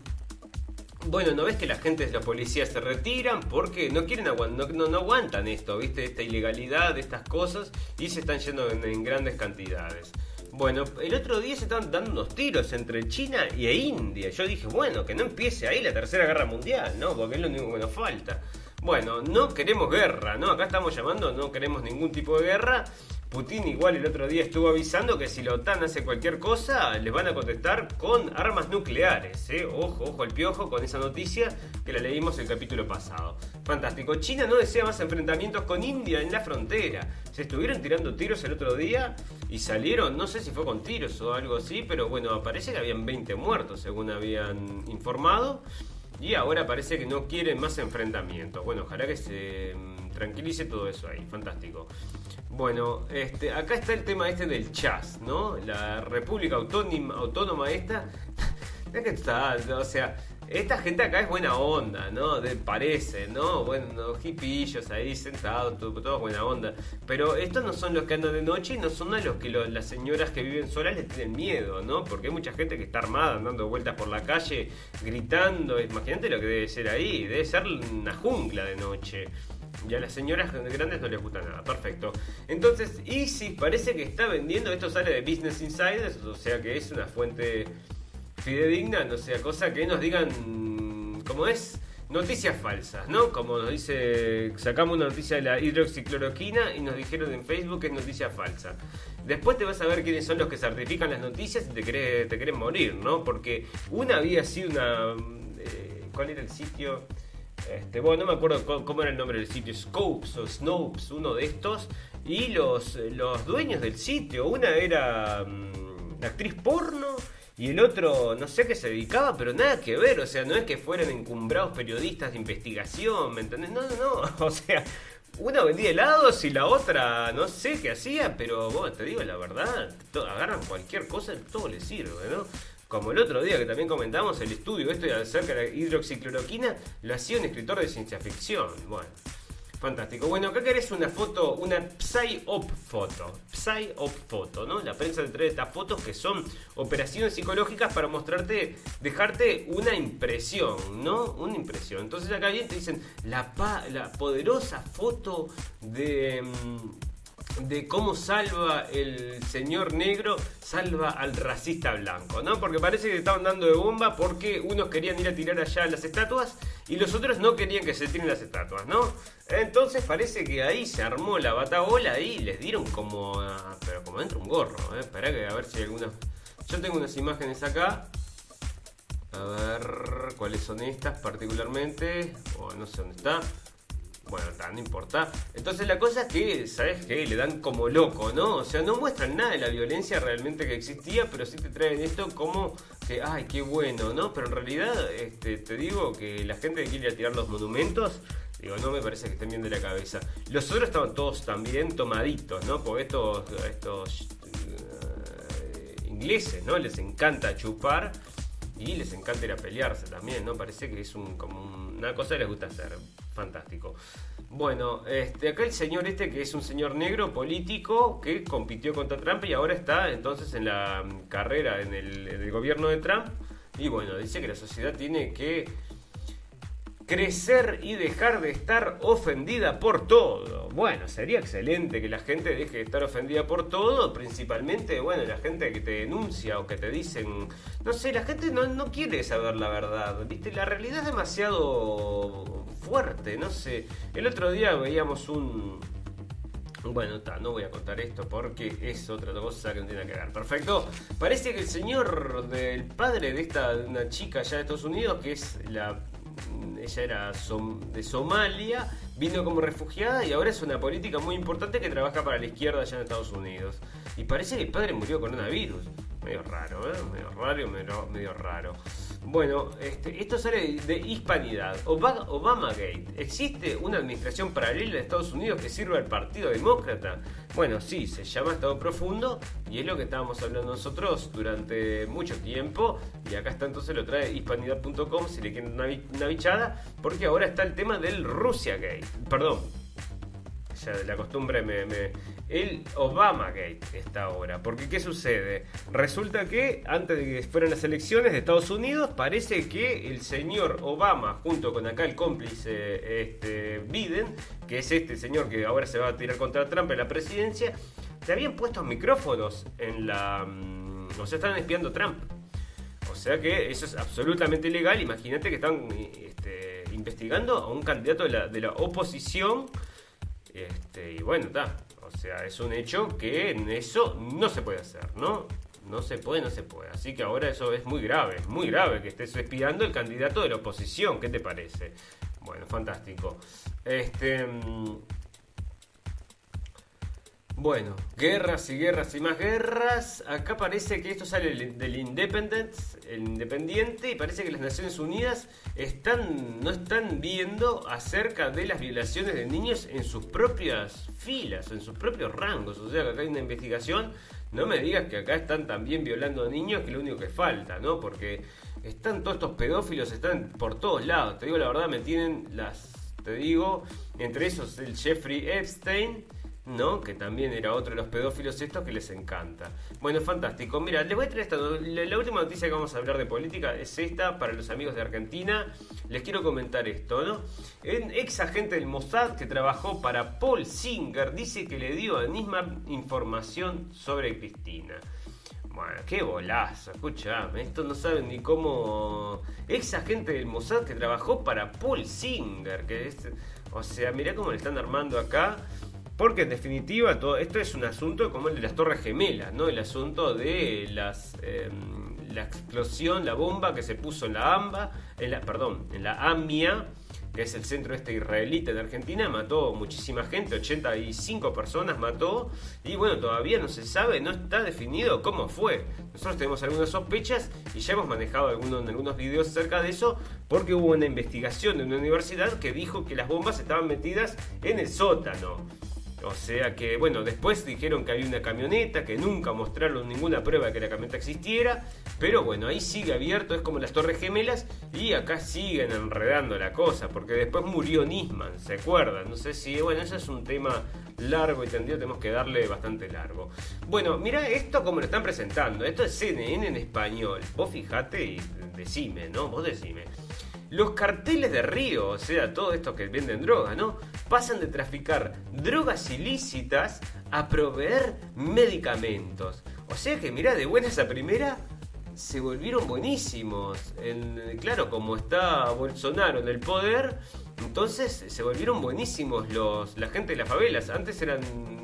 bueno, ¿no ves que la gente de la policía se retiran? Porque no quieren no, no, aguantan esto, ¿viste? Esta ilegalidad, estas cosas, y se están yendo en, grandes cantidades. Bueno, el otro día se estaban dando unos tiros entre China y India. Yo dije, bueno, que no empiece ahí la tercera guerra mundial, ¿no? Porque es lo único que nos falta. Bueno, no queremos guerra, ¿no? Acá estamos llamando, no queremos ningún tipo de guerra. Putin igual el otro día estuvo avisando que si la OTAN hace cualquier cosa, les van a contestar con armas nucleares. ¿eh? Ojo, ojo al piojo con esa noticia que la leímos el capítulo pasado. Fantástico. China no desea más enfrentamientos con India en la frontera. Se estuvieron tirando tiros el otro día y salieron, no sé si fue con tiros o algo así, pero bueno, parece que habían 20 muertos según habían informado. Y ahora parece que no quieren más enfrentamientos. Bueno, ojalá que se mm, tranquilice todo eso ahí. Fantástico. Bueno, este, acá está el tema este del Chas, ¿no? La República Autónoma, autónoma esta. que está, o sea, esta gente acá es buena onda, ¿no? Parece, ¿no? Bueno, hipillos ahí sentados, todo, todo, buena onda. Pero estos no son los que andan de noche y no son a los que las señoras que viven solas les tienen miedo, ¿no? Porque hay mucha gente que está armada, dando vueltas por la calle, gritando. Imagínate lo que debe ser ahí, debe ser una jungla de noche. Y a las señoras grandes no les gusta nada. Perfecto. Entonces, Easy parece que está vendiendo. Esto sale de Business Insiders, o sea que es una fuente fidedigna, no sea cosa que nos digan cómo es noticias falsas, ¿no? Como nos dice, sacamos una noticia de la hidroxicloroquina y nos dijeron en Facebook que es noticia falsa. Después te vas a ver quiénes son los que certifican las noticias y te, querés, te quieren morir, ¿no? Porque una había sido una... Eh, ¿Cuál era el sitio? Este, bueno, no me acuerdo cómo, era el nombre del sitio, Scopes o Snopes, uno de estos, y los, los dueños del sitio, una era mm, actriz porno y el otro no sé qué se dedicaba, pero nada que ver, o sea, no es que fueran encumbrados periodistas de investigación, ¿me entendés? No, no, no, o sea, una vendía helados y la otra no sé qué hacía, pero bueno, te digo la verdad, agarran cualquier cosa, todo les sirve, ¿no? Como el otro día que también comentamos, el estudio esto acerca de la hidroxicloroquina lo hacía un escritor de ciencia ficción. Bueno, fantástico. Bueno, acá querés una foto, una Psy-Op foto. Psy-Op foto, ¿no? La prensa trae estas fotos que son operaciones psicológicas para mostrarte, dejarte una impresión, ¿no? Una impresión. Entonces acá bien te dicen la, la poderosa foto de... Mm, de cómo salva el señor negro, salva al racista blanco, ¿no? Porque parece que estaban dando de bomba porque unos querían ir a tirar allá las estatuas y los otros no querían que se tiren las estatuas, ¿no? Entonces parece que ahí se armó la batabola y les dieron como, pero como dentro un gorro, ¿eh? Espera que a ver si hay alguna... Yo tengo unas imágenes acá. A ver cuáles son estas particularmente. O no sé dónde está. Bueno, no importa. Entonces la cosa es que, ¿sabes qué? Le dan como loco, ¿no? O sea, no muestran nada de la violencia realmente que existía, pero sí te traen esto como que, ay, qué bueno, ¿no? Pero en realidad, este, te digo que la gente que quiere tirar los monumentos, digo, no me parece que estén bien de la cabeza. Los otros estaban todos también tomaditos, ¿no? Porque estos, estos eh, ingleses, ¿no? Les encanta chupar y les encanta ir a pelearse también, ¿no? Parece que es un, como una cosa que les gusta hacer. Fantástico. Bueno, este, acá el señor este que es un señor negro político que compitió contra Trump y ahora está entonces en la carrera en el, en el gobierno de Trump. Y bueno, dice que la sociedad tiene que crecer y dejar de estar ofendida por todo. Bueno, sería excelente que la gente deje de estar ofendida por todo, principalmente, bueno, la gente que te denuncia o que te dicen, no sé, la gente no, no quiere saber la verdad, ¿viste? La realidad es demasiado fuerte, no sé. El otro día veíamos un... Bueno, no voy a contar esto porque es otra cosa que no tiene que ver. Perfecto. Parece que el señor del padre de esta una chica allá de Estados Unidos, que es la ella era de Somalia, vino como refugiada y ahora es una política muy importante que trabaja para la izquierda allá en Estados Unidos. Y parece que el padre murió con coronavirus. Medio raro, ¿eh? Medio raro, medio, medio raro. Bueno, este, esto sale de Hispanidad. Obama, Gate. ¿Existe una administración paralela de Estados Unidos que sirva al Partido Demócrata? Bueno, sí, se llama Estado Profundo y es lo que estábamos hablando nosotros durante mucho tiempo. Y acá está entonces lo trae hispanidad.com si le quieren una, una bichada, porque ahora está el tema del Rusia Gate. Perdón, ya de la costumbre me, el Obama Gate está ahora. Porque ¿qué sucede? Resulta que antes de que fueran las elecciones de Estados Unidos, parece que el señor Obama, junto con acá el cómplice este, Biden, que es este señor que ahora se va a tirar contra Trump en la presidencia, se habían puesto micrófonos en la... Mm, o sea, estaban espiando a Trump. O sea que eso es absolutamente ilegal. Imagínate que están este, investigando a un candidato de la, de la oposición. Este, y bueno, está. O sea, es un hecho que en eso no se puede hacer, ¿no? No se puede, no se puede. Así que ahora eso es muy grave, muy grave que estés espiando el candidato de la oposición. ¿Qué te parece? Bueno, fantástico. Este. Bueno, guerras y guerras y más guerras. Acá parece que esto sale del Independent, el Independiente, y parece que las Naciones Unidas están, no están viendo acerca de las violaciones de niños en sus propias filas, en sus propios rangos. O sea, que acá hay una investigación no me digas que acá están también violando a niños, que lo único que falta, ¿no? Porque están todos estos pedófilos, están por todos lados. Te digo la verdad, me tienen las, te digo, entre esos el Jeffrey Epstein, ¿no? Que también era otro de los pedófilos estos que les encanta. Bueno, fantástico. Mira, les voy a traer esta. La, última noticia que vamos a hablar de política es esta para los amigos de Argentina. Les quiero comentar esto, ¿no? Ex agente del Mossad que trabajó para Paul Singer dice que le dio a Nisman información sobre Cristina. Bueno, qué bolazo, escuchame, esto no saben ni cómo... Ex agente del Mossad que trabajó para Paul Singer, que es... O sea, mirá cómo le están armando acá. Porque en definitiva todo esto es un asunto como el de las Torres Gemelas, ¿no? El asunto de las em, la explosión, la bomba que se puso en la AMBA, en la, perdón, en la AMIA, que es el centro este israelita de Argentina, mató muchísima gente, 85 personas mató, y bueno, todavía no se sabe, no está definido cómo fue. Nosotros tenemos algunas sospechas y ya hemos manejado algunos, en algunos videos acerca de eso, porque hubo una investigación de una universidad que dijo que las bombas estaban metidas en el sótano. O sea que, bueno, después dijeron que había una camioneta, que nunca mostraron ninguna prueba de que la camioneta existiera, pero bueno, ahí sigue abierto, es como las Torres Gemelas, y acá siguen enredando la cosa, porque después murió Nisman, ¿se acuerdan? No sé si, bueno, ese es un tema largo y tendido, tenemos que darle bastante largo. Bueno, mira esto como lo están presentando, esto es CNN en español, vos fijate y decime, ¿no? Vos decime. Los carteles de Río, o sea, todo esto que venden droga, ¿no? Pasan de traficar drogas ilícitas a proveer medicamentos. O sea que, mira, de buena esa primera, se volvieron buenísimos. claro, como está Bolsonaro en el poder, entonces se volvieron buenísimos los, la gente de las favelas. Antes eran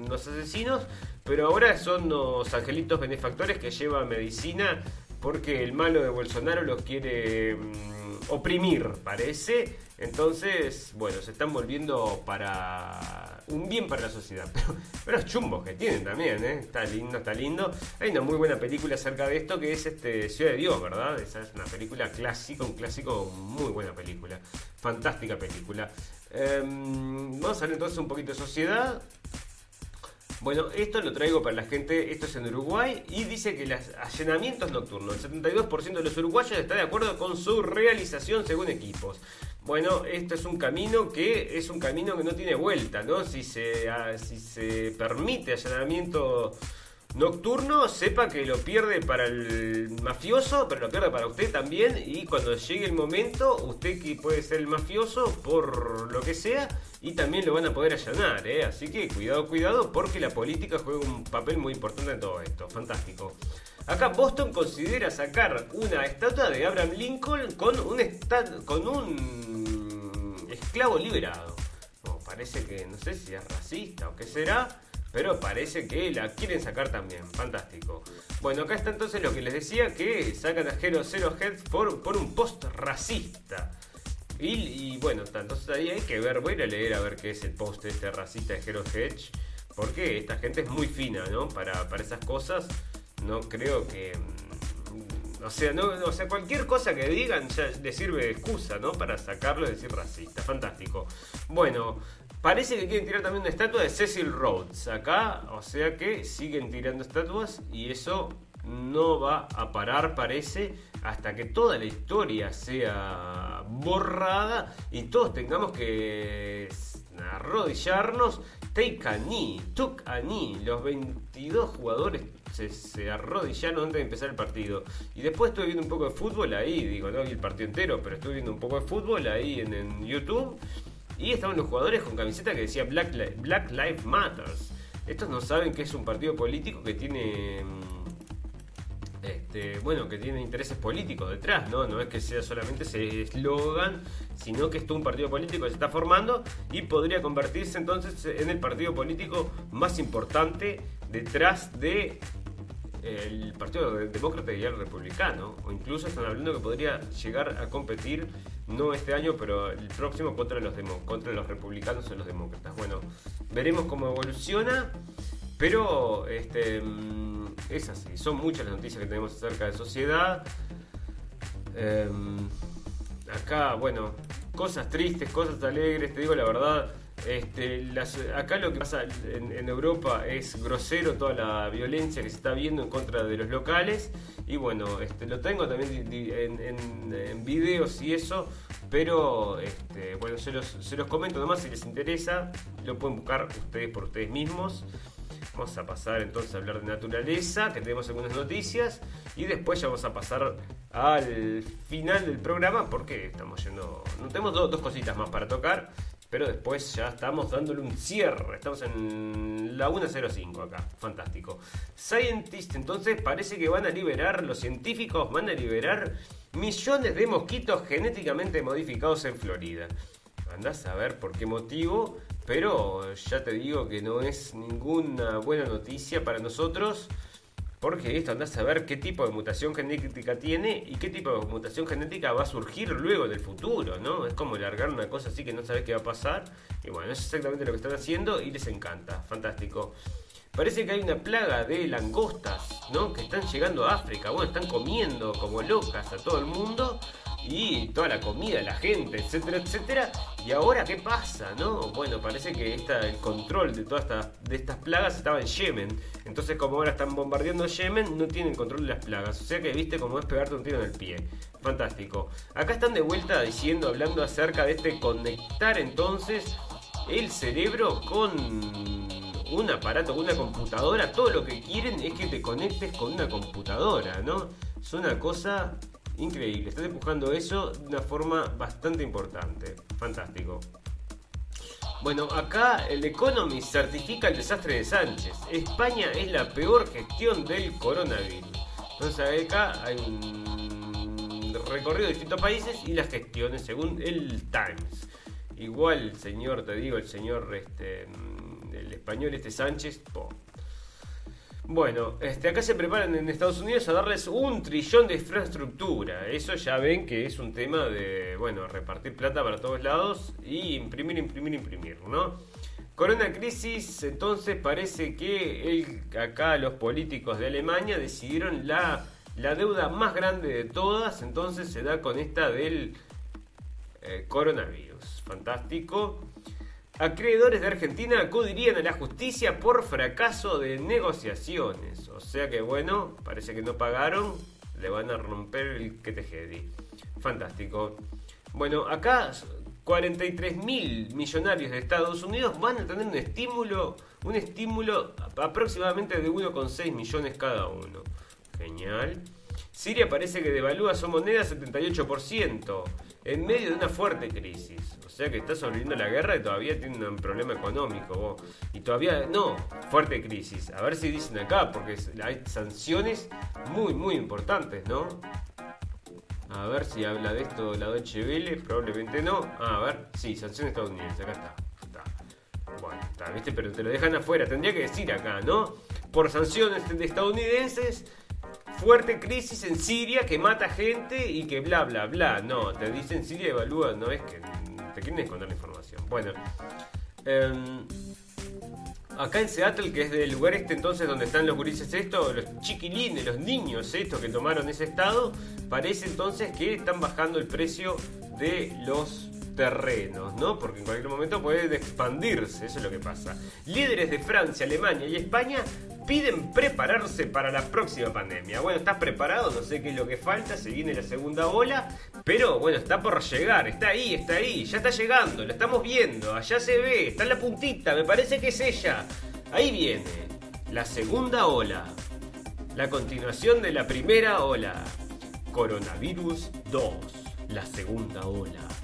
los asesinos, pero ahora son los angelitos benefactores que llevan medicina porque el malo de Bolsonaro los quiere mm, oprimir, parece. Entonces, bueno, se están volviendo para un bien para la sociedad. Pero, pero los chumbos que tienen también, ¿eh? Está lindo, está lindo. Hay una muy buena película acerca de esto que es este Ciudad de Dios, ¿verdad? Esa es una película clásica, un clásico, muy buena película. Fantástica película. Em, vamos a ver entonces un poquito de sociedad. Bueno, esto lo traigo para la gente, esto es en Uruguay, y dice que los allanamientos nocturnos, el 72% de los uruguayos está de acuerdo con su realización según equipos. Bueno, esto es un camino que es un camino que no tiene vuelta, ¿no? Si se, ah, si se permite allanamiento nocturno, sepa que lo pierde para el mafioso, pero lo pierde para usted también. Y cuando llegue el momento, usted que puede ser el mafioso por lo que sea, y también lo van a poder allanar. ¿eh? Así que cuidado, cuidado, porque la política juega un papel muy importante en todo esto. Fantástico. Acá Boston considera sacar una estatua de Abraham Lincoln con un, con un esclavo liberado. parece que no sé si es racista o qué será pero parece que la quieren sacar también. Fantástico. Bueno, acá está entonces lo que les decía, que sacan a Hero Zero Head por, por un post racista. Y, bueno, entonces ahí hay que ver, voy a ir a leer a ver qué es el post este racista de Hero Hedge. Porque esta gente es muy fina, ¿no? Para, para esas cosas, no creo que... Mm, o sea, no, o sea, cualquier cosa que digan ya le sirve de excusa, ¿no? Para sacarlo y decir racista. Fantástico. Bueno, Parece que quieren tirar también una estatua de Cecil Rhodes acá, o sea que siguen tirando estatuas y eso no va a parar, parece, hasta que toda la historia sea borrada y todos tengamos que arrodillarnos. Take a knee, took a knee. Los 22 jugadores se, arrodillaron antes de empezar el partido. Y después estuve viendo un poco de fútbol ahí, digo, no vi el partido entero, pero estuve viendo un poco de fútbol ahí en, en YouTube. Y estaban los jugadores con camiseta que decía Black, Black Lives Matters. Estos no saben que es un partido político que tiene. Mm, este, bueno, que tiene intereses políticos detrás, ¿no? No es que sea solamente ese eslogan, sino que es un partido político que se está formando y podría convertirse entonces en el partido político más importante detrás de el Partido Demócrata y el Republicano, o incluso están hablando que podría llegar a competir, no este año, pero el próximo contra los, contra los republicanos o los demócratas. Bueno, veremos cómo evoluciona, pero este, mm, es así, son muchas las noticias que tenemos acerca de sociedad. Em, acá, bueno, cosas tristes, cosas alegres, te digo la verdad, Este, acá lo que pasa en, Europa es grosero toda la violencia que se está viendo en contra de los locales. Y bueno, este, lo tengo también en, videos y eso. Pero este, bueno, se los, comento nomás si les interesa. Lo pueden buscar ustedes por ustedes mismos. Vamos a pasar entonces a hablar de naturaleza, que tenemos algunas noticias. Y después ya vamos a pasar al final del programa porque estamos yendo... Tenemos dos cositas más para tocar. Pero después ya estamos dándole un cierre. Estamos en la 1.05 acá. Fantástico. Scientist, entonces parece que van a liberar, los científicos van a liberar millones de mosquitos genéticamente modificados en Florida. Andás a ver por qué motivo, pero ya te digo que no es ninguna buena noticia para nosotros porque esto andás a ver qué tipo de mutación genética tiene y qué tipo de mutación genética va a surgir luego en el futuro, ¿no? Es como largar una cosa así que no sabes qué va a pasar. Y bueno, es exactamente lo que están haciendo y les encanta. Fantástico. Parece que hay una plaga de langostas, ¿no? Que están llegando a África. Bueno, están comiendo como locas a todo el mundo y toda la comida, la gente, etcétera, etcétera. Y ahora, ¿qué pasa? ¿No? Bueno, parece que esta, el control de todas estas, estas plagas estaba en Yemen. Entonces, como ahora están bombardeando Yemen, no tienen control de las plagas. O sea que viste cómo es pegarte un tiro en el pie. Fantástico. Acá están de vuelta diciendo, hablando acerca de este conectar entonces el cerebro con un aparato, con una computadora. Todo lo que quieren es que te conectes con una computadora, ¿no? Es una cosa Increíble, están empujando eso de una forma bastante importante. Fantástico. Bueno, acá el Economist certifica el desastre de Sánchez. España es la peor gestión del coronavirus. Entonces acá hay un recorrido de distintos países y las gestiones según el Times. Igual, señor, te digo, el señor, este, el español, este Sánchez, bueno, este, acá se preparan en Estados Unidos a darles un trillón de infraestructura. Eso ya ven que es un tema de, bueno, repartir plata para todos lados y imprimir, imprimir, imprimir, ¿no? Corona crisis, entonces parece que acá los políticos de Alemania decidieron la, la deuda más grande de todas, entonces se da con esta del eh, coronavirus. Fantástico. Acreedores de Argentina acudirían a la justicia por fracaso de negociaciones. O sea que bueno, parece que no pagaron, le van a romper el que te Fantástico. Bueno, acá 43 mil millonarios de Estados Unidos van a tener un estímulo, un estímulo aproximadamente de 1,6 millones cada uno. Genial. Siria parece que devalúa su moneda 78% en medio de una fuerte crisis. O sea que está sobreviviendo la guerra y todavía tiene un problema económico. Y todavía, no, fuerte crisis. A ver si dicen acá, porque hay sanciones muy, muy importantes, ¿no? A ver si habla de esto la Deutsche Welle, probablemente no. Ah, a ver, sí, sanciones estadounidenses, acá está. está. Bueno, está, ¿viste? Pero te lo dejan afuera, tendría que decir acá, ¿no? Por sanciones estadounidenses fuerte crisis en Siria que mata gente y que bla bla bla. No, te dicen Siria evalúa, no es que te quieren esconder la información. Bueno, em, acá en Seattle, que es del lugar este entonces donde están los gurises estos, los chiquilines, los niños estos que tomaron ese estado, parece entonces que están bajando el precio de los terrenos, ¿no? Porque en cualquier momento pueden expandirse, eso es lo que pasa. Líderes de Francia, Alemania y España piden prepararse para la próxima pandemia. Bueno, ¿estás preparado? No sé qué es lo que falta, se viene la segunda ola, pero bueno, está por llegar, está ahí, está ahí, ya está llegando, lo estamos viendo, allá se ve, está en la puntita, me parece que es ella. Ahí viene, la segunda ola, la continuación de la primera ola, coronavirus 2, la segunda ola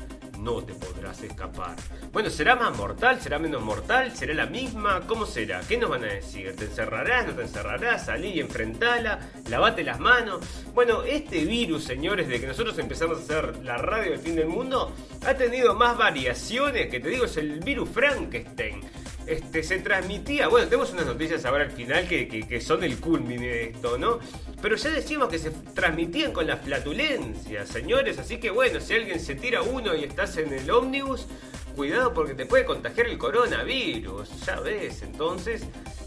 no te podrás escapar. Bueno, ¿será más mortal? ¿Será menos mortal? ¿Será la misma? ¿Cómo será? ¿Qué nos van a decir? ¿Te encerrarás? ¿No te encerrarás? Salí y enfrentala, lavate las manos. Bueno, este virus, señores, de que nosotros empezamos a hacer la radio del fin del mundo, ha tenido más variaciones, que te digo, es el virus Frankenstein este, se transmitía, bueno, tenemos unas noticias ahora al final que, son el culmine de esto, ¿no? Pero ya decimos que se transmitían con la flatulencia, señores, así que bueno, si alguien se tira uno y estás en el ómnibus, cuidado porque te puede contagiar el coronavirus, ya ves, entonces...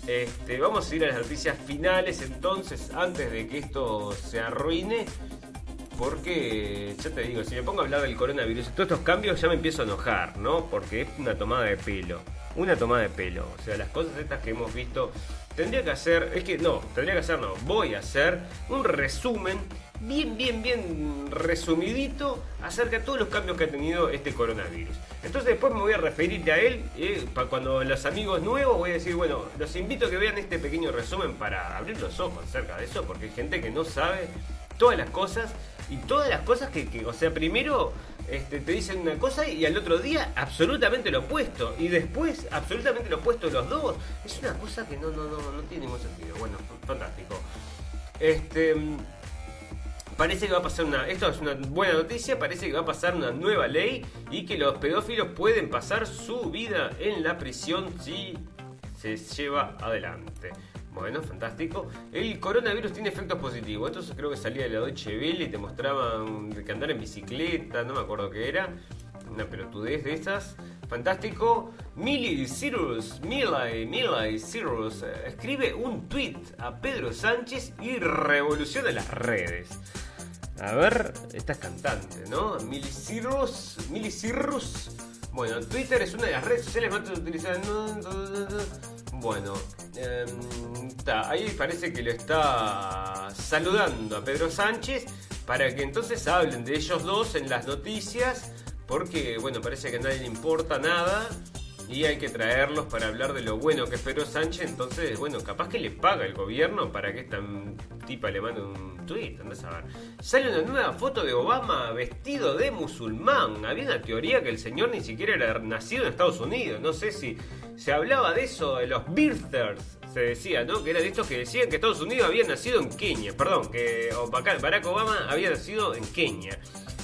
Este, vamos a ir a las noticias finales entonces, antes de que esto se arruine. porque, ya te digo, si me pongo a hablar del coronavirus y todos estos cambios ya me empiezo a enojar, ¿no? Porque es una tomada de pelo. Una tomada de pelo. O sea, las cosas estas que hemos visto. Tendría que hacer, es que no, tendría que hacer, no, voy a hacer un resumen bien, bien, bien resumidito acerca de todos los cambios que ha tenido este coronavirus. Entonces después me voy a referir a él, eh, para cuando los amigos nuevos voy a decir, bueno, los invito a que vean este pequeño resumen para abrir los ojos acerca de eso, porque hay gente que no sabe todas las cosas y todas las cosas que, o sea, primero este, te dicen una cosa y al otro día absolutamente lo opuesto. Y después absolutamente lo opuesto los dos. Es una cosa que no, no, no, no tiene ningún sentido. Bueno, fantástico. Este. Parece que va a pasar una. Esto es una buena noticia. Parece que va a pasar una nueva ley y que los pedófilos pueden pasar su vida en la prisión si se lleva adelante. Bueno, fantástico. El coronavirus tiene efectos positivos. Esto creo que salía de la Deutsche Welle y te mostraban que andar en bicicleta, no me acuerdo qué era. Una pelotudez de esas. Fantástico. Millie Cyrus, Millie Cyrus, eh, escribe un tweet a Pedro Sánchez y revoluciona las redes. A ver, esta es cantante, ¿no? Millie Cyrus, Cyrus. Bueno, Twitter es una de las redes sociales más utilizadas. Bueno, em, ahí parece que lo está saludando a Pedro Sánchez para que entonces hablen de ellos dos en las noticias, porque bueno, parece que a nadie le importa nada y hay que traerlos para hablar de lo bueno que es Pedro Sánchez. Entonces, bueno, capaz que le paga el gobierno para que esta tipa le mande un tweet. Andás a ver. Sale una nueva foto de Obama vestido de musulmán. Había una teoría que el señor ni siquiera era nacido en Estados Unidos. No sé si se hablaba de eso, de los birthers. Se decía, ¿no? Que era de estos que decían que Estados Unidos había nacido en Kenia. Perdón, que Barack Obama había nacido en Kenia.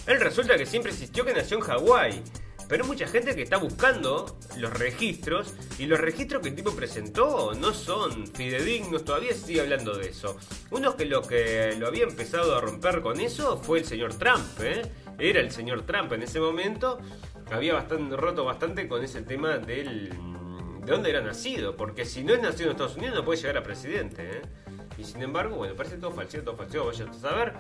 Él resulta que siempre insistió que nació en Hawái. Pero hay mucha gente que está buscando los registros y los registros que el tipo presentó no son fidedignos, todavía sigue hablando de eso. Uno que lo que lo había empezado a romper con eso fue el señor Trump, ¿eh? Era el señor Trump en ese momento, había bastante, roto bastante con ese tema del de dónde era nacido, porque si no es nacido en Estados Unidos no puede llegar a presidente, ¿eh? Y sin embargo, bueno, parece todo falso, todo falso, vaya a saber.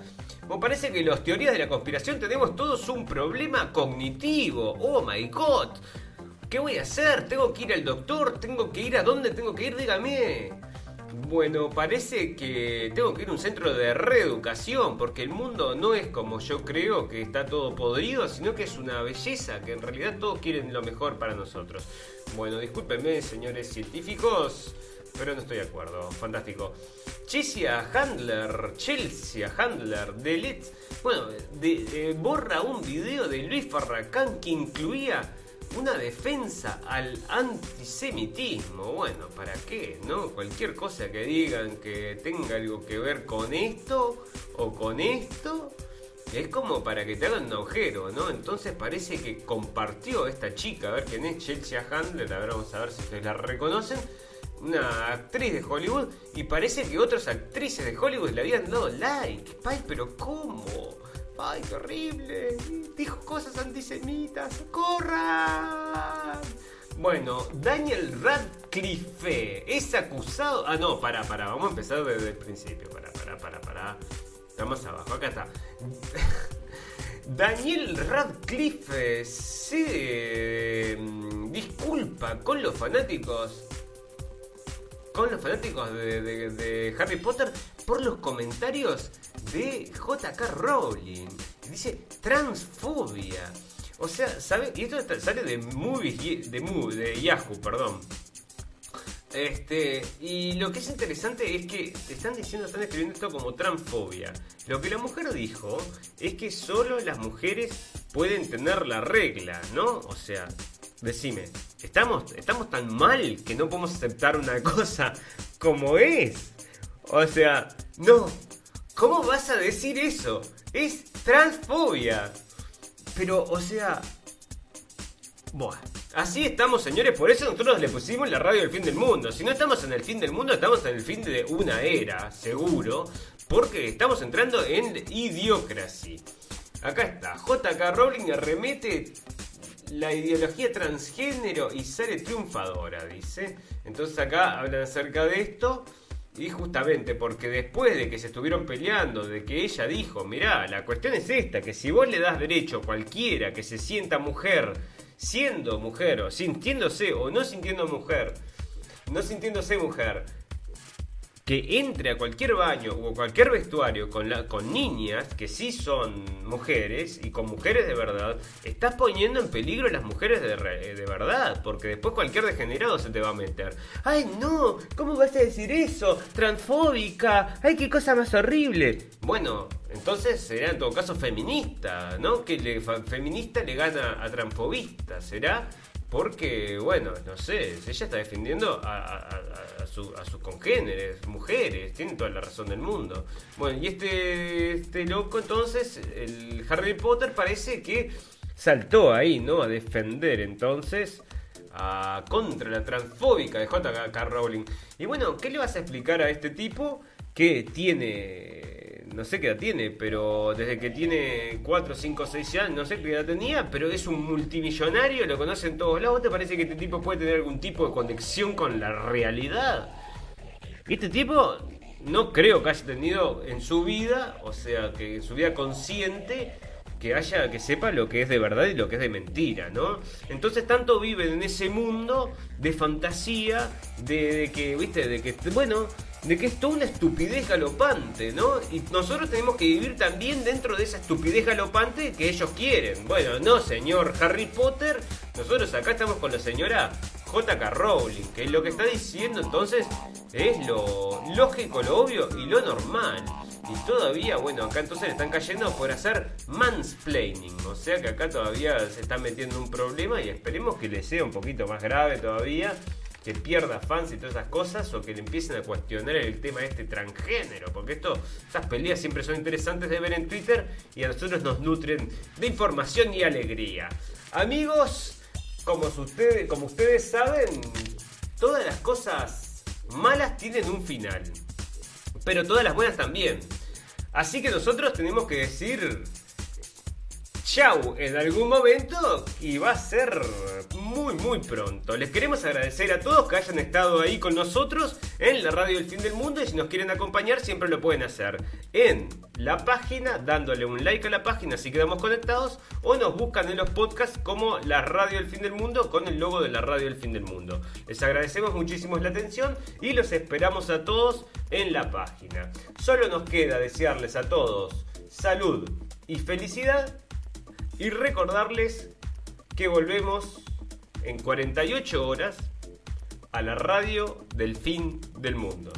Bueno, parece que los teorías de la conspiración tenemos todos un problema cognitivo. Oh my god. ¿Qué voy a hacer? ¿Tengo que ir al doctor? ¿Tengo que ir a dónde tengo que ir? Dígame. Bueno, parece que tengo que ir a un centro de reeducación, porque el mundo no es como yo creo que está todo podrido, sino que es una belleza, que en realidad todos quieren lo mejor para nosotros. Bueno, discúlpenme, señores científicos, pero no estoy de acuerdo. Fantástico. Chelsea Handler, Chelsea Handler, delete, bueno, de, borra un video de Luis Farracán que incluía una defensa al antisemitismo. Bueno, ¿para qué? ¿No? Cualquier cosa que digan que tenga algo que ver con esto o con esto. Es como para que te hagan un agujero, ¿no? Entonces parece que compartió esta chica, a ver quién es Chelsea Handler, a ver, vamos a ver si ustedes la reconocen una actriz de Hollywood y parece que otras actrices de Hollywood le habían dado like. Ay, pero ¿cómo? Ay, qué horrible. Dijo cosas antisemitas. ¡Corran! Bueno, Daniel Radcliffe es acusado. Ah, no, para, para, vamos a empezar desde el principio. Para, para, para, para. Estamos abajo, acá está. Daniel Radcliffe se mm, disculpa con los fanáticos con los fanáticos de, Harry Potter por los comentarios de JK Rowling. Dice transfobia. O sea, ¿sabe? Y esto sale de movies de, de Yahoo, perdón. Este, y lo que es interesante es que están diciendo, están escribiendo esto como transfobia. Lo que la mujer dijo es que solo las mujeres pueden tener la regla, ¿no? O sea, decime, ¿estamos, ¿estamos tan mal que no podemos aceptar una cosa como es? O sea, no. ¿Cómo vas a decir eso? Es transfobia. Pero, o sea... Buah. Así estamos, señores, por eso nosotros le pusimos la radio del fin del mundo. Si no estamos en el fin del mundo, estamos en el fin de una era, seguro, porque estamos entrando en idiocracia. Acá está, JK Rowling arremete la ideología transgénero y sale triunfadora, dice. Entonces acá hablan acerca de esto. Y justamente porque después de que se estuvieron peleando, de que ella dijo, mirá, la cuestión es esta, que si vos le das derecho a cualquiera que se sienta mujer, siendo mujer, o sintiéndose o no sintiendo mujer, no sintiéndose mujer, que entre a cualquier baño o cualquier vestuario con, la, con niñas que sí son mujeres y con mujeres de verdad, estás poniendo en peligro a las mujeres de, de verdad, porque después cualquier degenerado se te va a meter. ¡Ay, no! ¿Cómo vas a decir eso? Transfóbica. ¡Ay, qué cosa más horrible! Bueno, entonces será en todo caso feminista, ¿no? Que le, feminista le gana a transfobista, ¿será? Porque, bueno, no sé, ella está defendiendo a, sus congéneres, mujeres, tiene toda la razón del mundo. Bueno, y este, este loco entonces, el Harry Potter parece que saltó ahí, ¿no? A defender entonces a, contra la transfóbica de J.K. Rowling. Y bueno, ¿qué le vas a explicar a este tipo que tiene no sé qué edad tiene, pero desde que tiene 4, 5, 6 años, no sé qué edad tenía, pero es un multimillonario, lo conocen todos lados. ¿Te parece que este tipo puede tener algún tipo de conexión con la realidad? Este tipo no creo que haya tenido en su vida, o sea, que en su vida consciente, que haya, que sepa lo que es de verdad y lo que es de mentira, ¿no? Entonces tanto viven en ese mundo de fantasía, de, de que, viste, de que, bueno, de que es toda una estupidez galopante, ¿no? Y nosotros tenemos que vivir también dentro de esa estupidez galopante que ellos quieren. Bueno, no, señor Harry Potter, nosotros acá estamos con la señora J.K. Rowling, que lo que está diciendo entonces es lo lógico, lo obvio y lo normal. Y todavía, bueno, acá entonces le están cayendo por hacer mansplaining. O sea que acá todavía se están metiendo un problema y esperemos que le sea un poquito más grave todavía que pierda fans y todas esas cosas o que le empiecen a cuestionar el tema este transgénero, porque esto, esas peleas siempre son interesantes de ver en Twitter y a nosotros nos nutren de información y alegría. Amigos, como ustedes, como ustedes saben, todas las cosas malas tienen un final, pero todas las buenas también. Así que nosotros tenemos que decir chau en algún momento y va a ser muy muy pronto. Les queremos agradecer a todos que hayan estado ahí con nosotros en la radio del fin del mundo y si nos quieren acompañar siempre lo pueden hacer en la página dándole un like a la página si quedamos conectados o nos buscan en los podcasts como la radio del fin del mundo con el logo de la radio del fin del mundo. Les agradecemos muchísimo la atención y los esperamos a todos en la página. Solo nos queda desearles a todos salud y felicidad y recordarles que volvemos en 48 horas a la radio del fin del mundo.